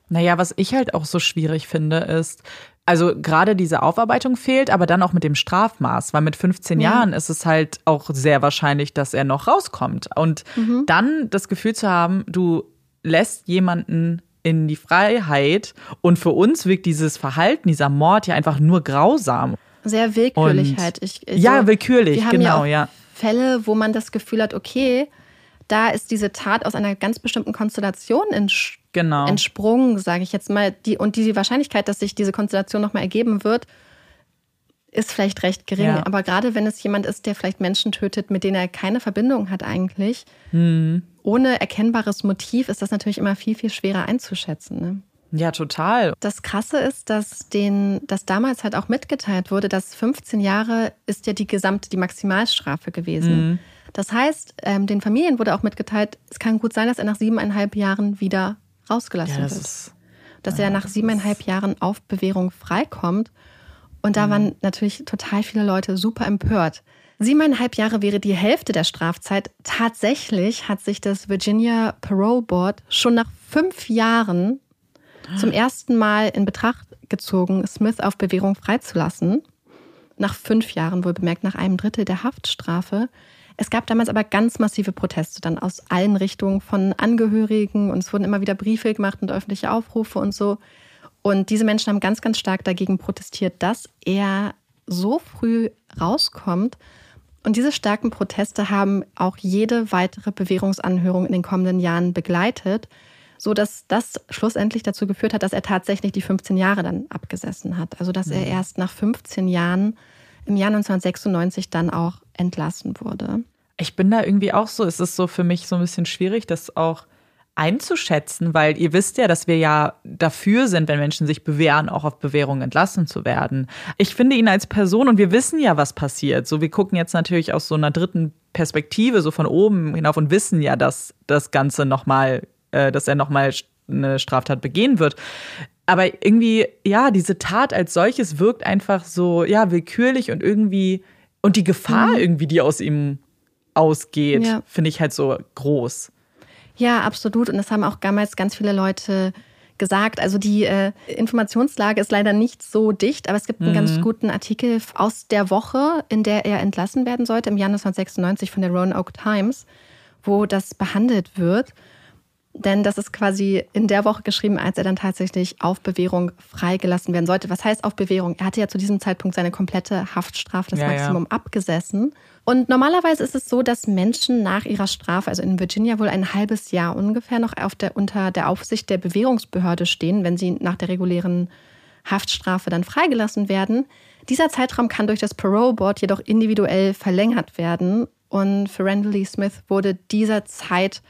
Naja, was ich halt auch so schwierig finde, ist, also gerade diese Aufarbeitung fehlt, aber dann auch mit dem Strafmaß, weil mit 15 Ja. Jahren ist es halt auch sehr wahrscheinlich, dass er noch rauskommt. Und dann das Gefühl zu haben, du lässt jemanden in die Freiheit und für uns wirkt dieses Verhalten, dieser Mord ja einfach nur grausam. Sehr willkürlich Und- halt. Ich, ich, Ja, willkürlich, wir haben genau, ja, ja. Fälle, wo man das Gefühl hat, okay, da ist diese Tat aus einer ganz bestimmten Konstellation entsch Genau. entsprungen, sage ich jetzt mal. Die, und die Wahrscheinlichkeit, dass sich diese Konstellation nochmal ergeben wird, ist vielleicht recht gering. Ja. Aber gerade wenn es jemand ist, der vielleicht Menschen tötet, mit denen er keine Verbindung hat eigentlich, Hm. ohne erkennbares Motiv, ist das natürlich immer viel, viel schwerer einzuschätzen. Ne? Ja, total. Das Krasse ist, dass, den, dass damals halt auch mitgeteilt wurde, dass 15 Jahre ist ja die gesamte, die Maximalstrafe gewesen. Das heißt, ähm, den Familien wurde auch mitgeteilt, es kann gut sein, dass er nach siebeneinhalb Jahren wieder rausgelassen Ja, das wird. ist. dass er nach siebeneinhalb Jahren auf Bewährung freikommt. Und da waren natürlich total viele Leute super empört. Siebeneinhalb Jahre wäre die Hälfte der Strafzeit. Tatsächlich hat sich das Virginia Parole Board schon nach fünf Jahren zum ersten Mal in Betracht gezogen, Smith auf Bewährung freizulassen. Nach fünf Jahren, wohl bemerkt, nach einem Drittel der Haftstrafe. Es gab damals aber ganz massive Proteste dann aus allen Richtungen von Angehörigen und es wurden immer wieder Briefe gemacht und öffentliche Aufrufe und so. Und diese Menschen haben ganz, ganz stark dagegen protestiert, dass er so früh rauskommt. Und diese starken Proteste haben auch jede weitere Bewährungsanhörung in den kommenden Jahren begleitet, so dass das schlussendlich dazu geführt hat, dass er tatsächlich die 15 Jahre dann abgesessen hat. Also dass er erst nach 15 Jahren im Jahr 1996 dann auch entlassen wurde. Ich bin da irgendwie auch so, es ist so für mich so ein bisschen schwierig, das auch einzuschätzen, weil ihr wisst ja, dass wir ja dafür sind, wenn Menschen sich bewähren, auch auf Bewährung entlassen zu werden. Ich finde ihn als Person und wir wissen ja, was passiert. So, wir gucken jetzt natürlich aus so einer dritten Perspektive, so von oben hinauf und wissen ja, dass das Ganze nochmal, äh, dass er nochmal eine Straftat begehen wird. Aber irgendwie, ja, diese Tat als solches wirkt einfach so, ja, willkürlich und irgendwie, und die Gefahr irgendwie, die aus ihm ausgeht, Ja. finde ich halt so groß. Ja, absolut. Und das haben auch damals ganz viele Leute gesagt. Also die äh, Informationslage ist leider nicht so dicht, aber es gibt einen ganz guten Artikel aus der Woche, in der er entlassen werden sollte, im Jahr 1996 von der Roanoke Times, wo das behandelt wird. Denn das ist quasi in der Woche geschrieben, als er dann tatsächlich auf Bewährung freigelassen werden sollte. Was heißt auf Bewährung? Er hatte ja zu diesem Zeitpunkt seine komplette Haftstrafe, das Ja, ja. Maximum, abgesessen. Und normalerweise ist es so, dass Menschen nach ihrer Strafe, also in Virginia wohl ein halbes Jahr ungefähr noch auf der, unter der Aufsicht der Bewährungsbehörde stehen, wenn sie nach der regulären Haftstrafe dann freigelassen werden. Dieser Zeitraum kann durch das Parole Board jedoch individuell verlängert werden. Und für Randall Lee Smith wurde dieser Zeit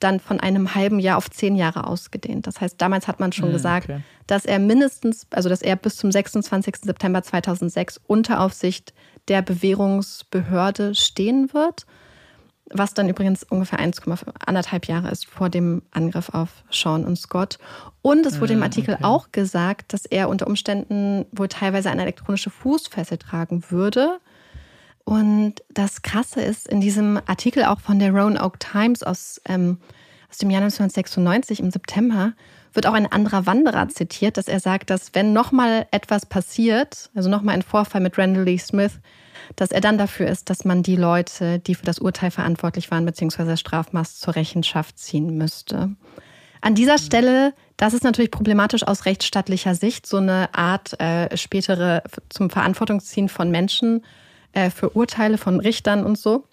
dann von einem halben Jahr auf zehn Jahre ausgedehnt. Das heißt, damals hat man schon gesagt, okay. dass er mindestens, also dass er bis zum 26. September 2006 unter Aufsicht der Bewährungsbehörde stehen wird, was dann übrigens ungefähr 1,5 Jahre ist vor dem Angriff auf Sean und Scott. Und es wurde im Artikel auch gesagt, dass er unter Umständen wohl teilweise eine elektronische Fußfessel tragen würde. Und das Krasse ist, in diesem Artikel auch von der Roanoke Times aus, ähm, aus dem Jahr 1996 im September wird auch ein anderer Wanderer zitiert, dass er sagt, dass wenn nochmal etwas passiert, also nochmal ein Vorfall mit Randall Lee Smith, dass er dann dafür ist, dass man die Leute, die für das Urteil verantwortlich waren, beziehungsweise das Strafmaß zur Rechenschaft ziehen müsste. An dieser Stelle, das ist natürlich problematisch aus rechtsstaatlicher Sicht, so eine Art äh, spätere zum Verantwortungsziehen von Menschen äh, für Urteile von Richtern und so.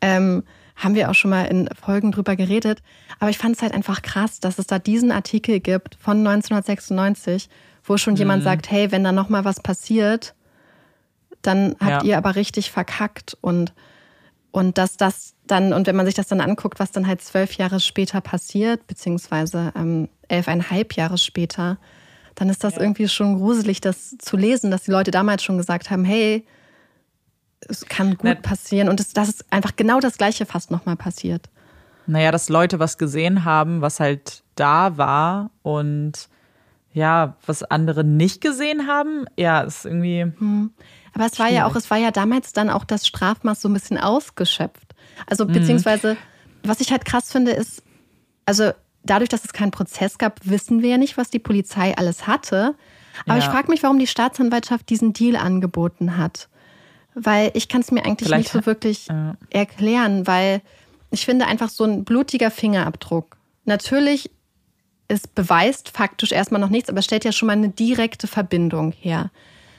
Ähm, haben wir auch schon mal in Folgen drüber geredet. Aber ich fand es halt einfach krass, dass es da diesen Artikel gibt von 1996, wo schon jemand sagt, hey, wenn da noch mal was passiert, dann habt Ja. ihr aber richtig verkackt. Und Und dass das dann, und wenn man sich das dann anguckt, was dann halt zwölf Jahre später passiert, beziehungsweise ähm, elfeinhalb Jahre später, dann ist das ja. irgendwie schon gruselig, das zu lesen, dass die Leute damals schon gesagt haben, hey, es kann gut Na, passieren. Und das, das ist einfach genau das Gleiche fast nochmal passiert. Naja, dass Leute was gesehen haben, was halt da war und ja, was andere nicht gesehen haben, ja, ist irgendwie. Hm. Aber es war ja auch, es war ja damals dann auch das Strafmaß so ein bisschen ausgeschöpft. Also, beziehungsweise, was ich halt krass finde, ist, also dadurch, dass es keinen Prozess gab, wissen wir ja nicht, was die Polizei alles hatte. Aber ja. ich frage mich, warum die Staatsanwaltschaft diesen Deal angeboten hat. Weil ich kann es mir eigentlich Vielleicht, nicht so wirklich äh. erklären, weil ich finde einfach so ein blutiger Fingerabdruck. Natürlich, es beweist faktisch erstmal noch nichts, aber stellt ja schon mal eine direkte Verbindung her.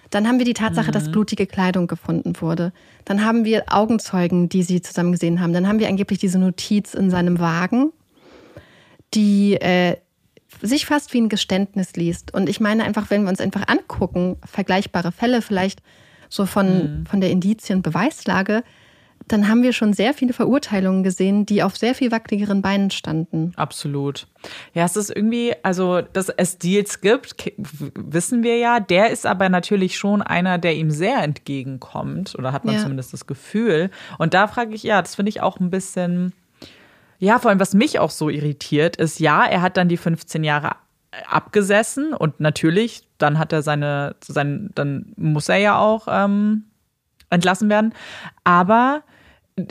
Dann haben wir die Tatsache, mhm. dass blutige Kleidung gefunden wurde. Dann haben wir Augenzeugen, die sie zusammen gesehen haben. Dann haben wir angeblich diese Notiz in seinem Wagen, die äh, sich fast wie ein Geständnis liest. Und ich meine einfach, wenn wir uns einfach angucken, vergleichbare Fälle vielleicht so von, mhm. von der Indizien-Beweislage, dann haben wir schon sehr viele Verurteilungen gesehen, die auf sehr viel wackeligeren Beinen standen. Absolut. Ja, es ist irgendwie, also, dass es Deals gibt, wissen wir ja. Der ist aber natürlich schon einer, der ihm sehr entgegenkommt. Oder hat man ja. zumindest das Gefühl. Und da frage ich, ja, das finde ich auch ein bisschen. Ja, vor allem, was mich auch so irritiert, ist, ja, er hat dann die 15 Jahre abgesessen und natürlich, dann hat er seine, sein, dann muss er ja auch ähm, entlassen werden. Aber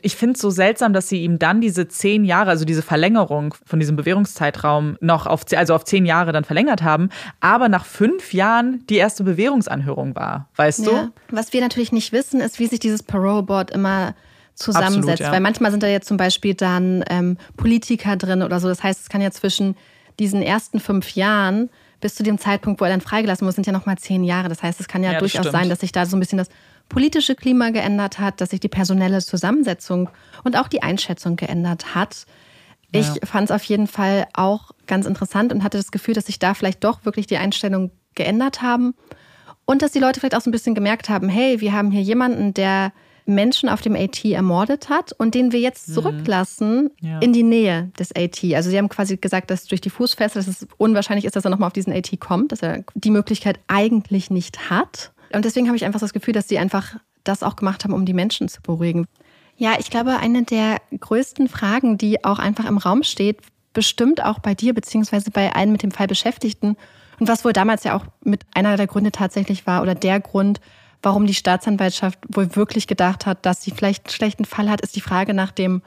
ich finde es so seltsam, dass sie ihm dann diese zehn Jahre, also diese Verlängerung von diesem Bewährungszeitraum noch auf, also auf zehn Jahre dann verlängert haben, aber nach fünf Jahren die erste Bewährungsanhörung war, weißt ja. du? Was wir natürlich nicht wissen, ist, wie sich dieses Parole Board immer zusammensetzt. Absolut, ja. Weil manchmal sind da jetzt zum Beispiel dann ähm, Politiker drin oder so. Das heißt, es kann ja zwischen diesen ersten fünf Jahren bis zu dem Zeitpunkt, wo er dann freigelassen wurde, sind ja nochmal zehn Jahre. Das heißt, es kann ja, ja durchaus stimmt. sein, dass sich da so ein bisschen das politische Klima geändert hat, dass sich die personelle Zusammensetzung und auch die Einschätzung geändert hat. Ich ja. fand es auf jeden Fall auch ganz interessant und hatte das Gefühl, dass sich da vielleicht doch wirklich die Einstellungen geändert haben und dass die Leute vielleicht auch so ein bisschen gemerkt haben, hey, wir haben hier jemanden, der Menschen auf dem AT ermordet hat und den wir jetzt mhm. zurücklassen mhm. ja. in die Nähe des AT. Also sie haben quasi gesagt, dass durch die Fußfeste, dass es unwahrscheinlich ist, dass er nochmal auf diesen AT kommt, dass er die Möglichkeit eigentlich nicht hat. Und deswegen habe ich einfach das Gefühl, dass sie einfach das auch gemacht haben, um die Menschen zu beruhigen. Ja, ich glaube, eine der größten Fragen, die auch einfach im Raum steht, bestimmt auch bei dir beziehungsweise bei allen mit dem Fall Beschäftigten und was wohl damals ja auch mit einer der Gründe tatsächlich war oder der Grund, warum die Staatsanwaltschaft wohl wirklich gedacht hat, dass sie vielleicht einen schlechten Fall hat, ist die Frage nach dem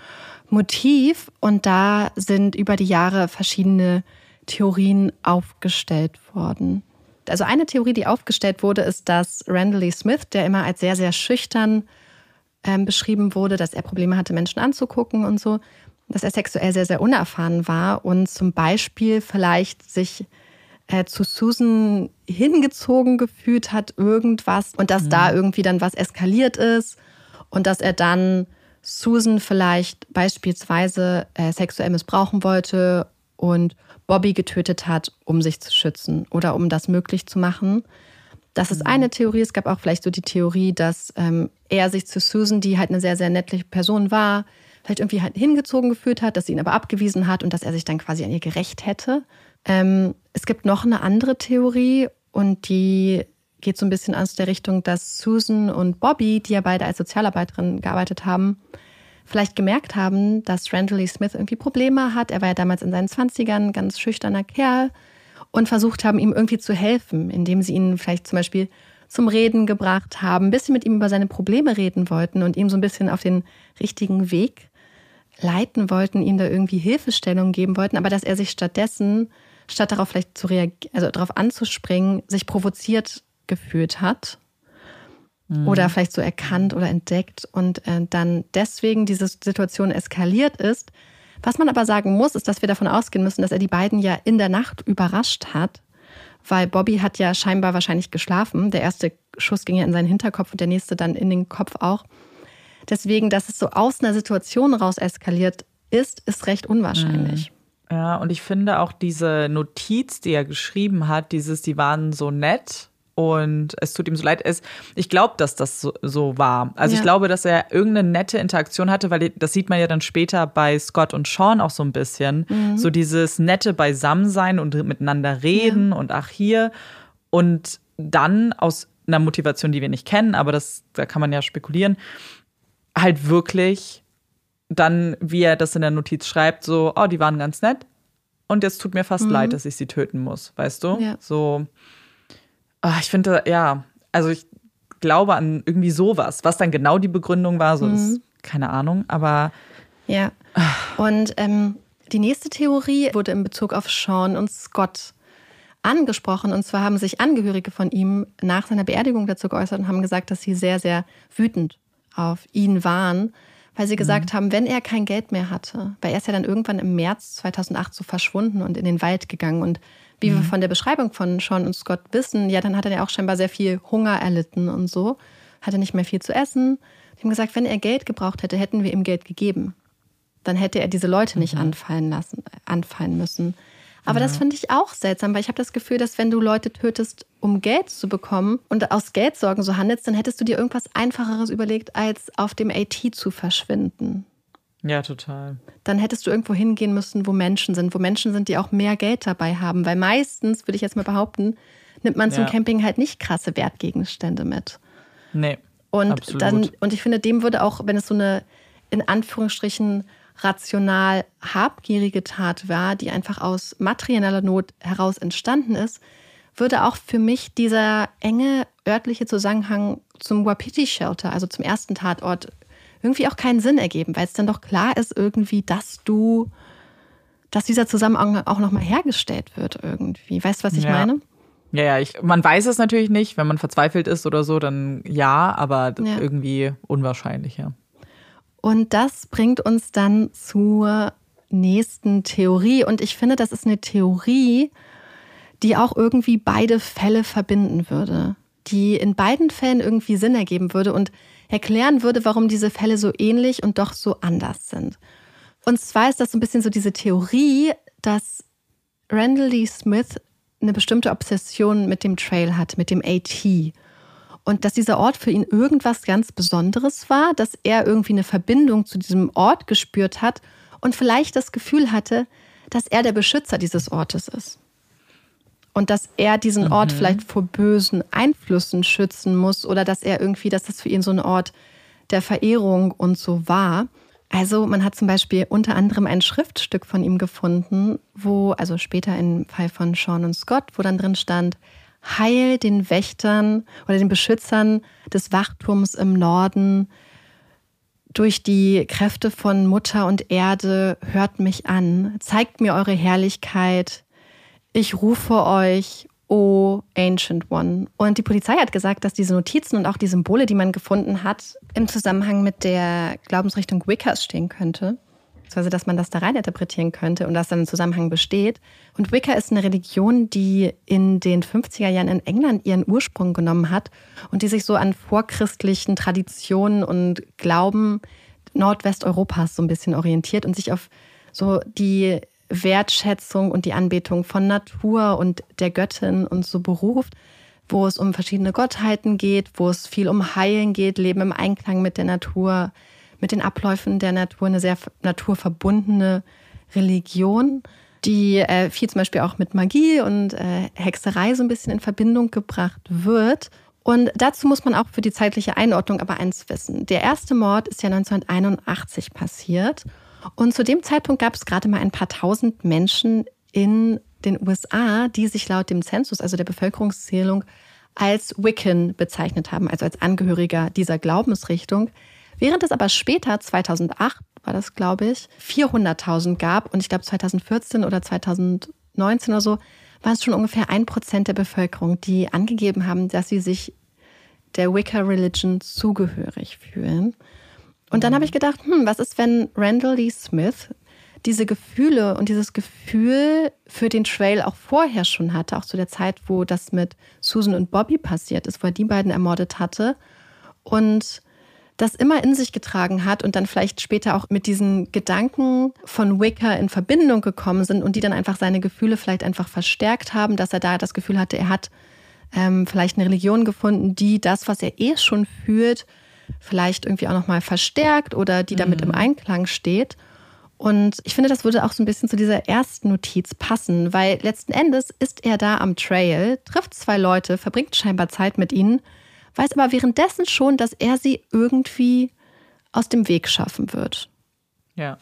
Motiv. Und da sind über die Jahre verschiedene Theorien aufgestellt worden. Also eine Theorie, die aufgestellt wurde, ist, dass Randall Smith, der immer als sehr, sehr schüchtern ähm, beschrieben wurde, dass er Probleme hatte, Menschen anzugucken und so, dass er sexuell sehr, sehr unerfahren war und zum Beispiel vielleicht sich äh, zu Susan hingezogen gefühlt hat, irgendwas, und dass mhm. da irgendwie dann was eskaliert ist und dass er dann Susan vielleicht beispielsweise äh, sexuell missbrauchen wollte und Bobby getötet hat, um sich zu schützen oder um das möglich zu machen. Das ist mhm. eine Theorie. Es gab auch vielleicht so die Theorie, dass ähm, er sich zu Susan, die halt eine sehr, sehr nette Person war, vielleicht irgendwie halt hingezogen gefühlt hat, dass sie ihn aber abgewiesen hat und dass er sich dann quasi an ihr gerecht hätte. Ähm, es gibt noch eine andere Theorie und die geht so ein bisschen aus der Richtung, dass Susan und Bobby, die ja beide als Sozialarbeiterin gearbeitet haben, vielleicht gemerkt haben, dass Randall Lee Smith irgendwie Probleme hat. Er war ja damals in seinen 20ern, ein ganz schüchterner Kerl und versucht haben, ihm irgendwie zu helfen, indem sie ihn vielleicht zum Beispiel zum Reden gebracht haben, ein bisschen mit ihm über seine Probleme reden wollten und ihm so ein bisschen auf den richtigen Weg leiten wollten, ihm da irgendwie Hilfestellung geben wollten, aber dass er sich stattdessen statt darauf vielleicht zu reagieren, also darauf anzuspringen, sich provoziert gefühlt hat mhm. oder vielleicht so erkannt oder entdeckt und äh, dann deswegen diese Situation eskaliert ist. Was man aber sagen muss, ist, dass wir davon ausgehen müssen, dass er die beiden ja in der Nacht überrascht hat, weil Bobby hat ja scheinbar wahrscheinlich geschlafen. Der erste Schuss ging ja in seinen Hinterkopf und der nächste dann in den Kopf auch. Deswegen, dass es so aus einer Situation raus eskaliert ist, ist recht unwahrscheinlich. Ja, und ich finde auch diese Notiz, die er geschrieben hat, dieses, die waren so nett, und es tut ihm so leid. Es, ich glaube, dass das so, so war. Also ja. ich glaube, dass er irgendeine nette Interaktion hatte, weil das sieht man ja dann später bei Scott und Sean auch so ein bisschen. Mhm. So dieses nette Beisammensein und miteinander reden ja. und ach hier. Und dann aus einer Motivation, die wir nicht kennen, aber das, da kann man ja spekulieren, halt wirklich dann, wie er das in der Notiz schreibt, so, oh, die waren ganz nett. Und jetzt tut mir fast mhm. leid, dass ich sie töten muss, weißt du? Ja. So, oh, ich finde, ja, also ich glaube an irgendwie sowas. Was dann genau die Begründung war, so, mhm. ist keine Ahnung, aber. Ja. Und ähm, die nächste Theorie wurde in Bezug auf Sean und Scott angesprochen. Und zwar haben sich Angehörige von ihm nach seiner Beerdigung dazu geäußert und haben gesagt, dass sie sehr, sehr wütend auf ihn waren, weil sie gesagt mhm. haben, wenn er kein Geld mehr hatte, weil er ist ja dann irgendwann im März 2008 so verschwunden und in den Wald gegangen. Und wie mhm. wir von der Beschreibung von Sean und Scott wissen, ja, dann hat er ja auch scheinbar sehr viel Hunger erlitten und so, hatte nicht mehr viel zu essen. Die haben gesagt, wenn er Geld gebraucht hätte, hätten wir ihm Geld gegeben. Dann hätte er diese Leute nicht mhm. anfallen lassen, anfallen müssen. Aber ja. das finde ich auch seltsam, weil ich habe das Gefühl, dass wenn du Leute tötest, um Geld zu bekommen und aus Geldsorgen so handelst, dann hättest du dir irgendwas Einfacheres überlegt, als auf dem AT zu verschwinden. Ja, total. Dann hättest du irgendwo hingehen müssen, wo Menschen sind, wo Menschen sind, die auch mehr Geld dabei haben. Weil meistens, würde ich jetzt mal behaupten, nimmt man zum ja. Camping halt nicht krasse Wertgegenstände mit. Nee. Und absolut. dann, und ich finde, dem würde auch, wenn es so eine in Anführungsstrichen rational habgierige Tat war, die einfach aus materieller Not heraus entstanden ist, würde auch für mich dieser enge örtliche Zusammenhang zum Wapiti Shelter, also zum ersten Tatort, irgendwie auch keinen Sinn ergeben, weil es dann doch klar ist irgendwie, dass du, dass dieser Zusammenhang auch nochmal hergestellt wird irgendwie. Weißt du, was ich ja. meine? Ja, ja, ich, man weiß es natürlich nicht, wenn man verzweifelt ist oder so, dann ja, aber ja. irgendwie unwahrscheinlich, ja. Und das bringt uns dann zur nächsten Theorie. Und ich finde, das ist eine Theorie, die auch irgendwie beide Fälle verbinden würde, die in beiden Fällen irgendwie Sinn ergeben würde und erklären würde, warum diese Fälle so ähnlich und doch so anders sind. Und zwar ist das so ein bisschen so diese Theorie, dass Randall Lee Smith eine bestimmte Obsession mit dem Trail hat, mit dem AT und dass dieser Ort für ihn irgendwas ganz Besonderes war, dass er irgendwie eine Verbindung zu diesem Ort gespürt hat und vielleicht das Gefühl hatte, dass er der Beschützer dieses Ortes ist. Und dass er diesen Ort mhm. vielleicht vor bösen Einflüssen schützen muss oder dass er irgendwie, dass das für ihn so ein Ort der Verehrung und so war. Also man hat zum Beispiel unter anderem ein Schriftstück von ihm gefunden, wo, also später im Fall von Sean und Scott, wo dann drin stand, Heil den Wächtern oder den Beschützern des Wachturms im Norden. Durch die Kräfte von Mutter und Erde hört mich an, zeigt mir eure Herrlichkeit. Ich rufe euch, O Ancient One. Und die Polizei hat gesagt, dass diese Notizen und auch die Symbole, die man gefunden hat, im Zusammenhang mit der Glaubensrichtung Wiccas stehen könnte beziehungsweise dass man das da rein interpretieren könnte und dass dann ein Zusammenhang besteht. Und Wicca ist eine Religion, die in den 50er Jahren in England ihren Ursprung genommen hat und die sich so an vorchristlichen Traditionen und Glauben Nordwesteuropas so ein bisschen orientiert und sich auf so die Wertschätzung und die Anbetung von Natur und der Göttin und so beruft, wo es um verschiedene Gottheiten geht, wo es viel um Heilen geht, Leben im Einklang mit der Natur, mit den Abläufen der Natur, eine sehr naturverbundene Religion, die äh, viel zum Beispiel auch mit Magie und äh, Hexerei so ein bisschen in Verbindung gebracht wird. Und dazu muss man auch für die zeitliche Einordnung aber eins wissen. Der erste Mord ist ja 1981 passiert. Und zu dem Zeitpunkt gab es gerade mal ein paar tausend Menschen in den USA, die sich laut dem Zensus, also der Bevölkerungszählung, als Wiccan bezeichnet haben, also als Angehöriger dieser Glaubensrichtung. Während es aber später, 2008 war das, glaube ich, 400.000 gab und ich glaube 2014 oder 2019 oder so, war es schon ungefähr ein Prozent der Bevölkerung, die angegeben haben, dass sie sich der Wicca-Religion zugehörig fühlen. Und dann habe ich gedacht, hm, was ist, wenn Randall Lee Smith diese Gefühle und dieses Gefühl für den Trail auch vorher schon hatte, auch zu der Zeit, wo das mit Susan und Bobby passiert ist, wo er die beiden ermordet hatte. Und das immer in sich getragen hat und dann vielleicht später auch mit diesen Gedanken von Wicca in Verbindung gekommen sind und die dann einfach seine Gefühle vielleicht einfach verstärkt haben, dass er da das Gefühl hatte, er hat ähm, vielleicht eine Religion gefunden, die das, was er eh schon fühlt, vielleicht irgendwie auch nochmal verstärkt oder die damit mhm. im Einklang steht. Und ich finde, das würde auch so ein bisschen zu dieser ersten Notiz passen, weil letzten Endes ist er da am Trail, trifft zwei Leute, verbringt scheinbar Zeit mit ihnen, weiß aber währenddessen schon, dass er sie irgendwie aus dem Weg schaffen wird. Ja.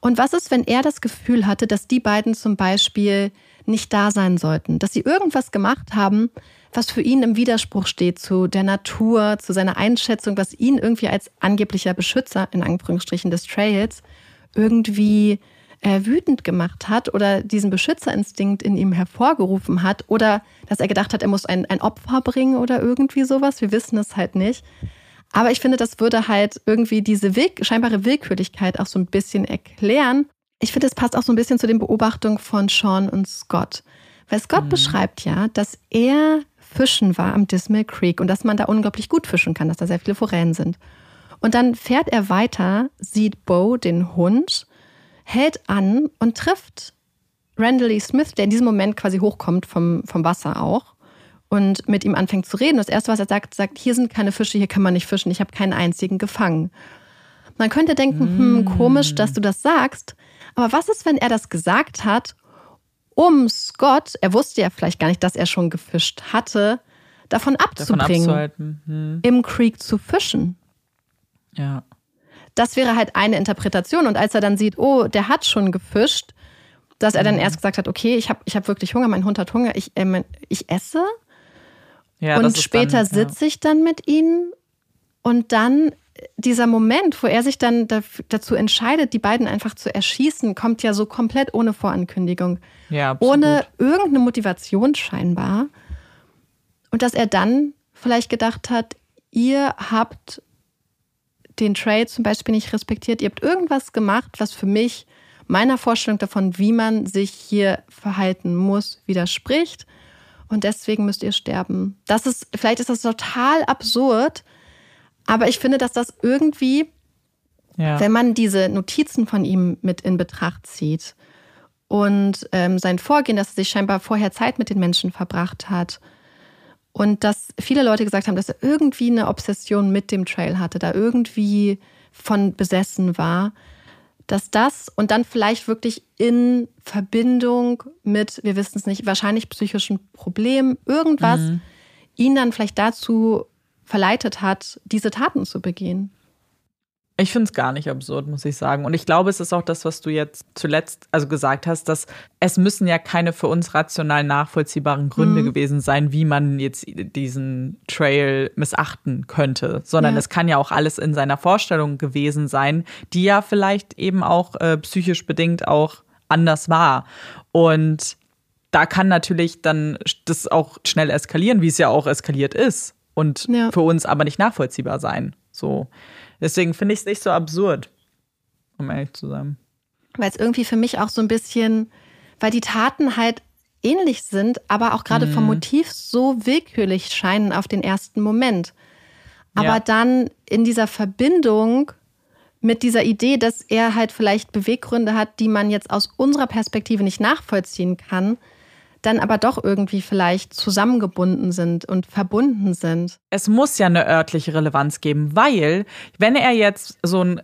Und was ist, wenn er das Gefühl hatte, dass die beiden zum Beispiel nicht da sein sollten, dass sie irgendwas gemacht haben, was für ihn im Widerspruch steht zu der Natur, zu seiner Einschätzung, was ihn irgendwie als angeblicher Beschützer in Anführungsstrichen des Trails irgendwie äh, wütend gemacht hat oder diesen Beschützerinstinkt in ihm hervorgerufen hat oder dass er gedacht hat, er muss ein, ein Opfer bringen oder irgendwie sowas. Wir wissen es halt nicht. Aber ich finde, das würde halt irgendwie diese Will scheinbare Willkürlichkeit auch so ein bisschen erklären. Ich finde, es passt auch so ein bisschen zu den Beobachtungen von Sean und Scott. Weil Scott mhm. beschreibt ja, dass er fischen war am Dismal Creek und dass man da unglaublich gut fischen kann, dass da sehr viele Forellen sind. Und dann fährt er weiter, sieht Bo, den Hund, hält an und trifft Randall Lee Smith, der in diesem Moment quasi hochkommt vom, vom Wasser auch und mit ihm anfängt zu reden. Das Erste, was er sagt, sagt, hier sind keine Fische, hier kann man nicht fischen, ich habe keinen einzigen gefangen. Man könnte denken, hm, komisch, dass du das sagst. Aber was ist, wenn er das gesagt hat, um Scott, er wusste ja vielleicht gar nicht, dass er schon gefischt hatte, davon abzubringen, davon hm. im Creek zu fischen? Ja. Das wäre halt eine Interpretation. Und als er dann sieht, oh, der hat schon gefischt, dass er dann mhm. erst gesagt hat, okay, ich habe ich hab wirklich Hunger, mein Hund hat Hunger, ich, äh, ich esse. Ja, und später dann, sitze ja. ich dann mit ihnen und dann dieser Moment, wo er sich dann dazu entscheidet, die beiden einfach zu erschießen, kommt ja so komplett ohne Vorankündigung. Ja, absolut. Ohne irgendeine Motivation scheinbar. Und dass er dann vielleicht gedacht hat, ihr habt den Trade zum Beispiel nicht respektiert. Ihr habt irgendwas gemacht, was für mich meiner Vorstellung davon, wie man sich hier verhalten muss, widerspricht. Und deswegen müsst ihr sterben. Das ist, vielleicht ist das total absurd, aber ich finde, dass das irgendwie, ja. wenn man diese Notizen von ihm mit in Betracht zieht und ähm, sein Vorgehen, dass er sich scheinbar vorher Zeit mit den Menschen verbracht hat, und dass viele Leute gesagt haben, dass er irgendwie eine Obsession mit dem Trail hatte, da irgendwie von besessen war, dass das und dann vielleicht wirklich in Verbindung mit, wir wissen es nicht, wahrscheinlich psychischen Problemen, irgendwas mhm. ihn dann vielleicht dazu verleitet hat, diese Taten zu begehen. Ich finde es gar nicht absurd, muss ich sagen. Und ich glaube, es ist auch das, was du jetzt zuletzt also gesagt hast, dass es müssen ja keine für uns rational nachvollziehbaren Gründe mhm. gewesen sein, wie man jetzt diesen Trail missachten könnte, sondern ja. es kann ja auch alles in seiner Vorstellung gewesen sein, die ja vielleicht eben auch äh, psychisch bedingt auch anders war. Und da kann natürlich dann das auch schnell eskalieren, wie es ja auch eskaliert ist. Und ja. für uns aber nicht nachvollziehbar sein. So. Deswegen finde ich es nicht so absurd, um ehrlich zu sein. Weil es irgendwie für mich auch so ein bisschen, weil die Taten halt ähnlich sind, aber auch gerade mhm. vom Motiv so willkürlich scheinen auf den ersten Moment. Aber ja. dann in dieser Verbindung mit dieser Idee, dass er halt vielleicht Beweggründe hat, die man jetzt aus unserer Perspektive nicht nachvollziehen kann, dann aber doch irgendwie vielleicht zusammengebunden sind und verbunden sind. Es muss ja eine örtliche Relevanz geben, weil wenn er jetzt so ein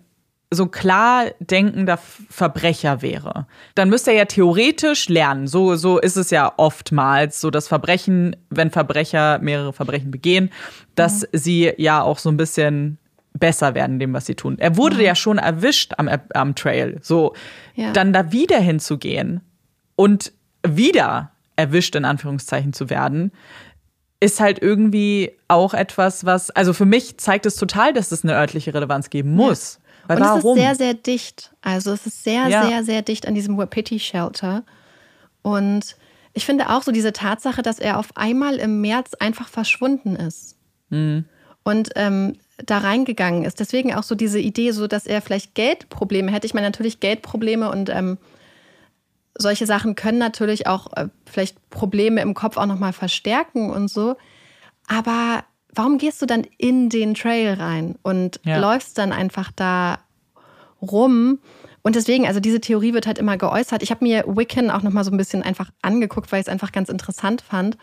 so klar denkender Verbrecher wäre, dann müsste er ja theoretisch lernen. So, so ist es ja oftmals, so das Verbrechen, wenn Verbrecher mehrere Verbrechen begehen, dass mhm. sie ja auch so ein bisschen besser werden dem, was sie tun. Er wurde mhm. ja schon erwischt am, am Trail. So, ja. dann da wieder hinzugehen und wieder erwischt, in Anführungszeichen zu werden, ist halt irgendwie auch etwas, was, also für mich zeigt es total, dass es eine örtliche Relevanz geben muss. Ja. Weil Und warum? es ist sehr, sehr dicht. Also es ist sehr, ja. sehr, sehr dicht an diesem Wapiti Shelter. Und ich finde auch so diese Tatsache, dass er auf einmal im März einfach verschwunden ist. Mhm. Und ähm, da reingegangen ist. Deswegen auch so diese Idee, so dass er vielleicht Geldprobleme hätte. Ich meine natürlich Geldprobleme und ähm, solche Sachen können natürlich auch äh, vielleicht Probleme im Kopf auch nochmal verstärken und so. Aber warum gehst du dann in den Trail rein und ja. läufst dann einfach da rum? Und deswegen, also diese Theorie wird halt immer geäußert. Ich habe mir Wiccan auch nochmal so ein bisschen einfach angeguckt, weil ich es einfach ganz interessant fand,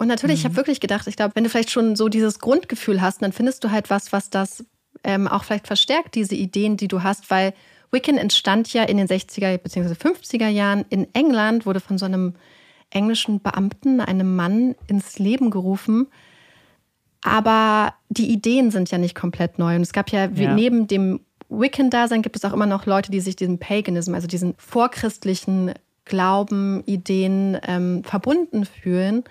Und natürlich, mhm. ich habe wirklich gedacht, ich glaube, wenn du vielleicht schon so dieses Grundgefühl hast, dann findest du halt was, was das ähm, auch vielleicht verstärkt, diese Ideen, die du hast, weil Wiccan entstand ja in den 60er bzw. 50er Jahren in England, wurde von so einem englischen Beamten, einem Mann, ins Leben gerufen. Aber die Ideen sind ja nicht komplett neu. Und es gab ja, ja. neben dem Wiccan-Dasein gibt es auch immer noch Leute, die sich diesem Paganism, also diesen vorchristlichen Glauben, Ideen ähm, verbunden fühlen.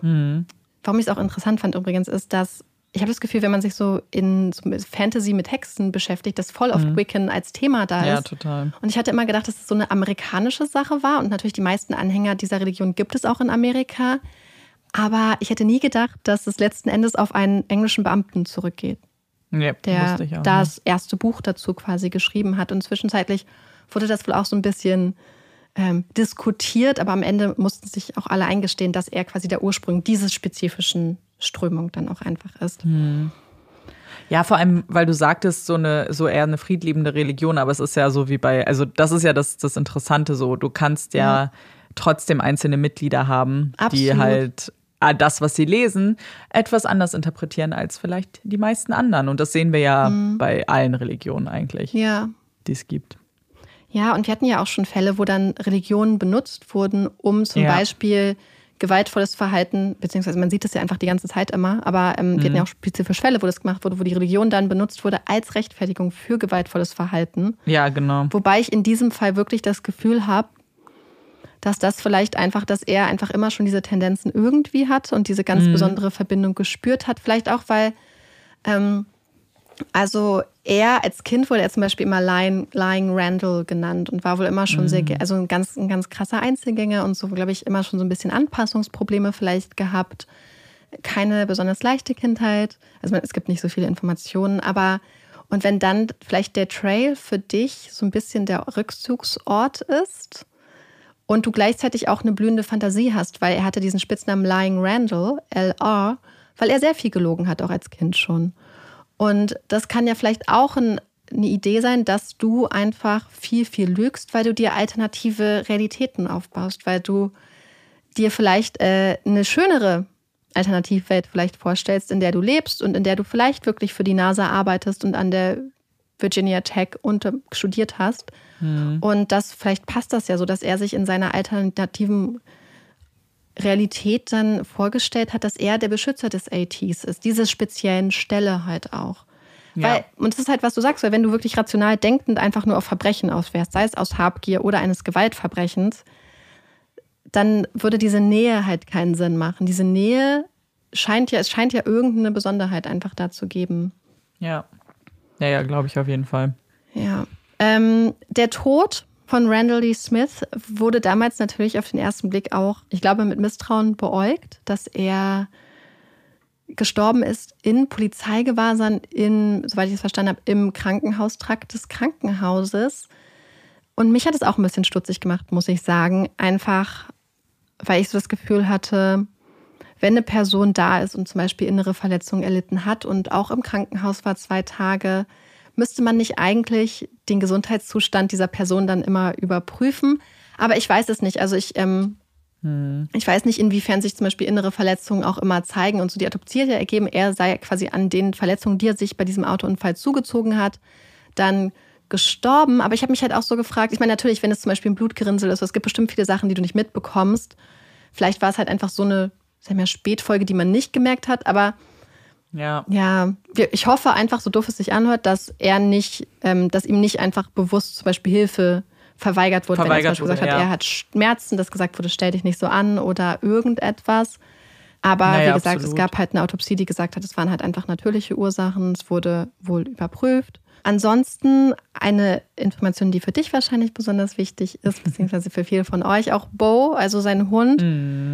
Mhm. Warum ich es auch interessant fand übrigens, ist, dass ich habe das Gefühl, wenn man sich so in so Fantasy mit Hexen beschäftigt, dass voll oft mhm. Wiccan als Thema da ist. Ja, total. Und ich hatte immer gedacht, dass es so eine amerikanische Sache war. Und natürlich die meisten Anhänger dieser Religion gibt es auch in Amerika. Aber ich hätte nie gedacht, dass es letzten Endes auf einen englischen Beamten zurückgeht. Ja, der auch, das erste Buch dazu quasi geschrieben hat. Und zwischenzeitlich wurde das wohl auch so ein bisschen ähm, diskutiert, aber am Ende mussten sich auch alle eingestehen, dass er quasi der Ursprung dieses spezifischen Strömung dann auch einfach ist. Hm. Ja, vor allem, weil du sagtest, so eine, so eher eine friedliebende Religion, aber es ist ja so wie bei, also das ist ja das, das Interessante so. Du kannst ja, ja. trotzdem einzelne Mitglieder haben, Absolut. die halt ah, das, was sie lesen, etwas anders interpretieren als vielleicht die meisten anderen. Und das sehen wir ja mhm. bei allen Religionen eigentlich, ja. die es gibt. Ja, und wir hatten ja auch schon Fälle, wo dann Religionen benutzt wurden, um zum ja. Beispiel gewaltvolles Verhalten, beziehungsweise man sieht das ja einfach die ganze Zeit immer, aber ähm, mhm. wir hatten ja mhm. auch spezifische Fälle, wo das gemacht wurde, wo die Religion dann benutzt wurde als Rechtfertigung für gewaltvolles Verhalten. Ja, genau. Wobei ich in diesem Fall wirklich das Gefühl habe, dass das vielleicht einfach, dass er einfach immer schon diese Tendenzen irgendwie hat und diese ganz mhm. besondere Verbindung gespürt hat. Vielleicht auch, weil ähm, also er als Kind wurde er zum Beispiel immer Lying, Lying Randall genannt und war wohl immer schon mhm. sehr, also ein ganz, ein ganz krasser Einzelgänger und so, glaube ich, immer schon so ein bisschen Anpassungsprobleme vielleicht gehabt. Keine besonders leichte Kindheit. Also es gibt nicht so viele Informationen, aber und wenn dann vielleicht der Trail für dich so ein bisschen der Rückzugsort ist und du gleichzeitig auch eine blühende Fantasie hast, weil er hatte diesen Spitznamen Lying Randall, LR, weil er sehr viel gelogen hat, auch als Kind schon. Und das kann ja vielleicht auch ein, eine Idee sein, dass du einfach viel, viel lügst, weil du dir alternative Realitäten aufbaust, weil du dir vielleicht äh, eine schönere Alternativwelt vielleicht vorstellst, in der du lebst und in der du vielleicht wirklich für die NASA arbeitest und an der Virginia Tech und studiert hast. Mhm. Und das vielleicht passt das ja so, dass er sich in seiner alternativen Realität dann vorgestellt hat, dass er der Beschützer des ATs ist, dieser speziellen Stelle halt auch. Ja. Weil, und das ist halt, was du sagst, weil wenn du wirklich rational denkend einfach nur auf Verbrechen auswärst, sei es aus Habgier oder eines Gewaltverbrechens, dann würde diese Nähe halt keinen Sinn machen. Diese Nähe scheint ja, es scheint ja irgendeine Besonderheit einfach da zu geben. Ja. Ja, ja, glaube ich auf jeden Fall. Ja. Ähm, der Tod von Randall Lee Smith wurde damals natürlich auf den ersten Blick auch, ich glaube, mit Misstrauen beäugt, dass er gestorben ist in Polizeigewahrsam, in, soweit ich es verstanden habe, im Krankenhaustrakt des Krankenhauses. Und mich hat es auch ein bisschen stutzig gemacht, muss ich sagen. Einfach, weil ich so das Gefühl hatte, wenn eine Person da ist und zum Beispiel innere Verletzungen erlitten hat und auch im Krankenhaus war zwei Tage, müsste man nicht eigentlich den Gesundheitszustand dieser Person dann immer überprüfen? Aber ich weiß es nicht. Also ich, ähm, hm. ich weiß nicht, inwiefern sich zum Beispiel innere Verletzungen auch immer zeigen. Und so die Autopsie ergeben, er sei quasi an den Verletzungen, die er sich bei diesem Autounfall zugezogen hat, dann gestorben. Aber ich habe mich halt auch so gefragt, ich meine natürlich, wenn es zum Beispiel ein Blutgerinnsel ist, es gibt bestimmt viele Sachen, die du nicht mitbekommst. Vielleicht war es halt einfach so eine, sagen wir, Spätfolge, die man nicht gemerkt hat. Aber ja. Ja, ich hoffe einfach, so doof es sich anhört, dass er nicht, ähm, dass ihm nicht einfach bewusst zum Beispiel Hilfe verweigert wurde, verweigert wenn er zum Beispiel wurde, gesagt hat, er hat Schmerzen, dass gesagt wurde, stell dich nicht so an oder irgendetwas. Aber naja, wie gesagt, absolut. es gab halt eine Autopsie, die gesagt hat, es waren halt einfach natürliche Ursachen. Es wurde wohl überprüft. Ansonsten eine Information, die für dich wahrscheinlich besonders wichtig ist, beziehungsweise für viele von euch, auch Bo, also sein Hund,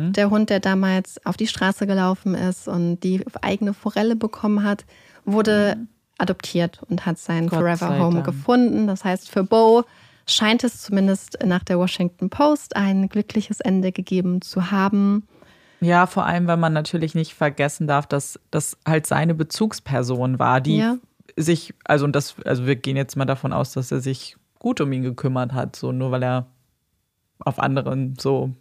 mhm. der Hund, der damals auf die Straße gelaufen ist und die eigene Forelle bekommen hat, wurde mhm. adoptiert und hat sein Gott Forever Home gefunden. Das heißt, für Bo scheint es zumindest nach der Washington Post ein glückliches Ende gegeben zu haben. Ja, vor allem, weil man natürlich nicht vergessen darf, dass das halt seine Bezugsperson war, die ja sich, also und das, also wir gehen jetzt mal davon aus, dass er sich gut um ihn gekümmert hat, so nur weil er auf anderen so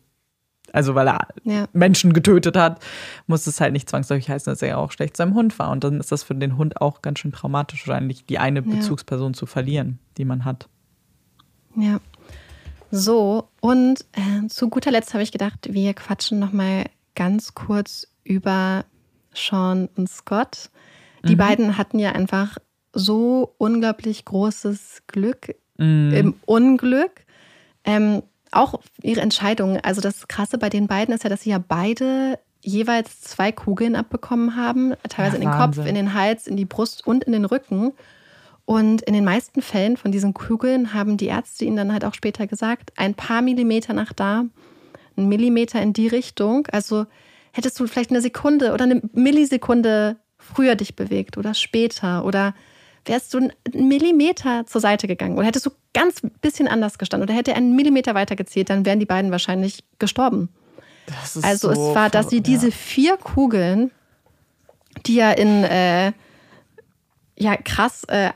also weil er ja. Menschen getötet hat, muss es halt nicht zwangsläufig heißen, dass er auch schlecht zu seinem Hund war. Und dann ist das für den Hund auch ganz schön traumatisch, wahrscheinlich die eine ja. Bezugsperson zu verlieren, die man hat. Ja. So, und äh, zu guter Letzt habe ich gedacht, wir quatschen nochmal ganz kurz über Sean und Scott. Die mhm. beiden hatten ja einfach so unglaublich großes Glück mhm. im Unglück. Ähm, auch ihre Entscheidung. Also das Krasse bei den beiden ist ja, dass sie ja beide jeweils zwei Kugeln abbekommen haben, teilweise ja, in den Wahnsinn. Kopf, in den Hals, in die Brust und in den Rücken. Und in den meisten Fällen von diesen Kugeln haben die Ärzte ihnen dann halt auch später gesagt, ein paar Millimeter nach da, ein Millimeter in die Richtung. Also hättest du vielleicht eine Sekunde oder eine Millisekunde früher dich bewegt oder später oder wärst du einen Millimeter zur Seite gegangen oder hättest du ganz bisschen anders gestanden oder hätte er einen Millimeter weiter gezählt, dann wären die beiden wahrscheinlich gestorben. also so es war, dass sie diese vier Kugeln, die ja in äh, ja krass äh,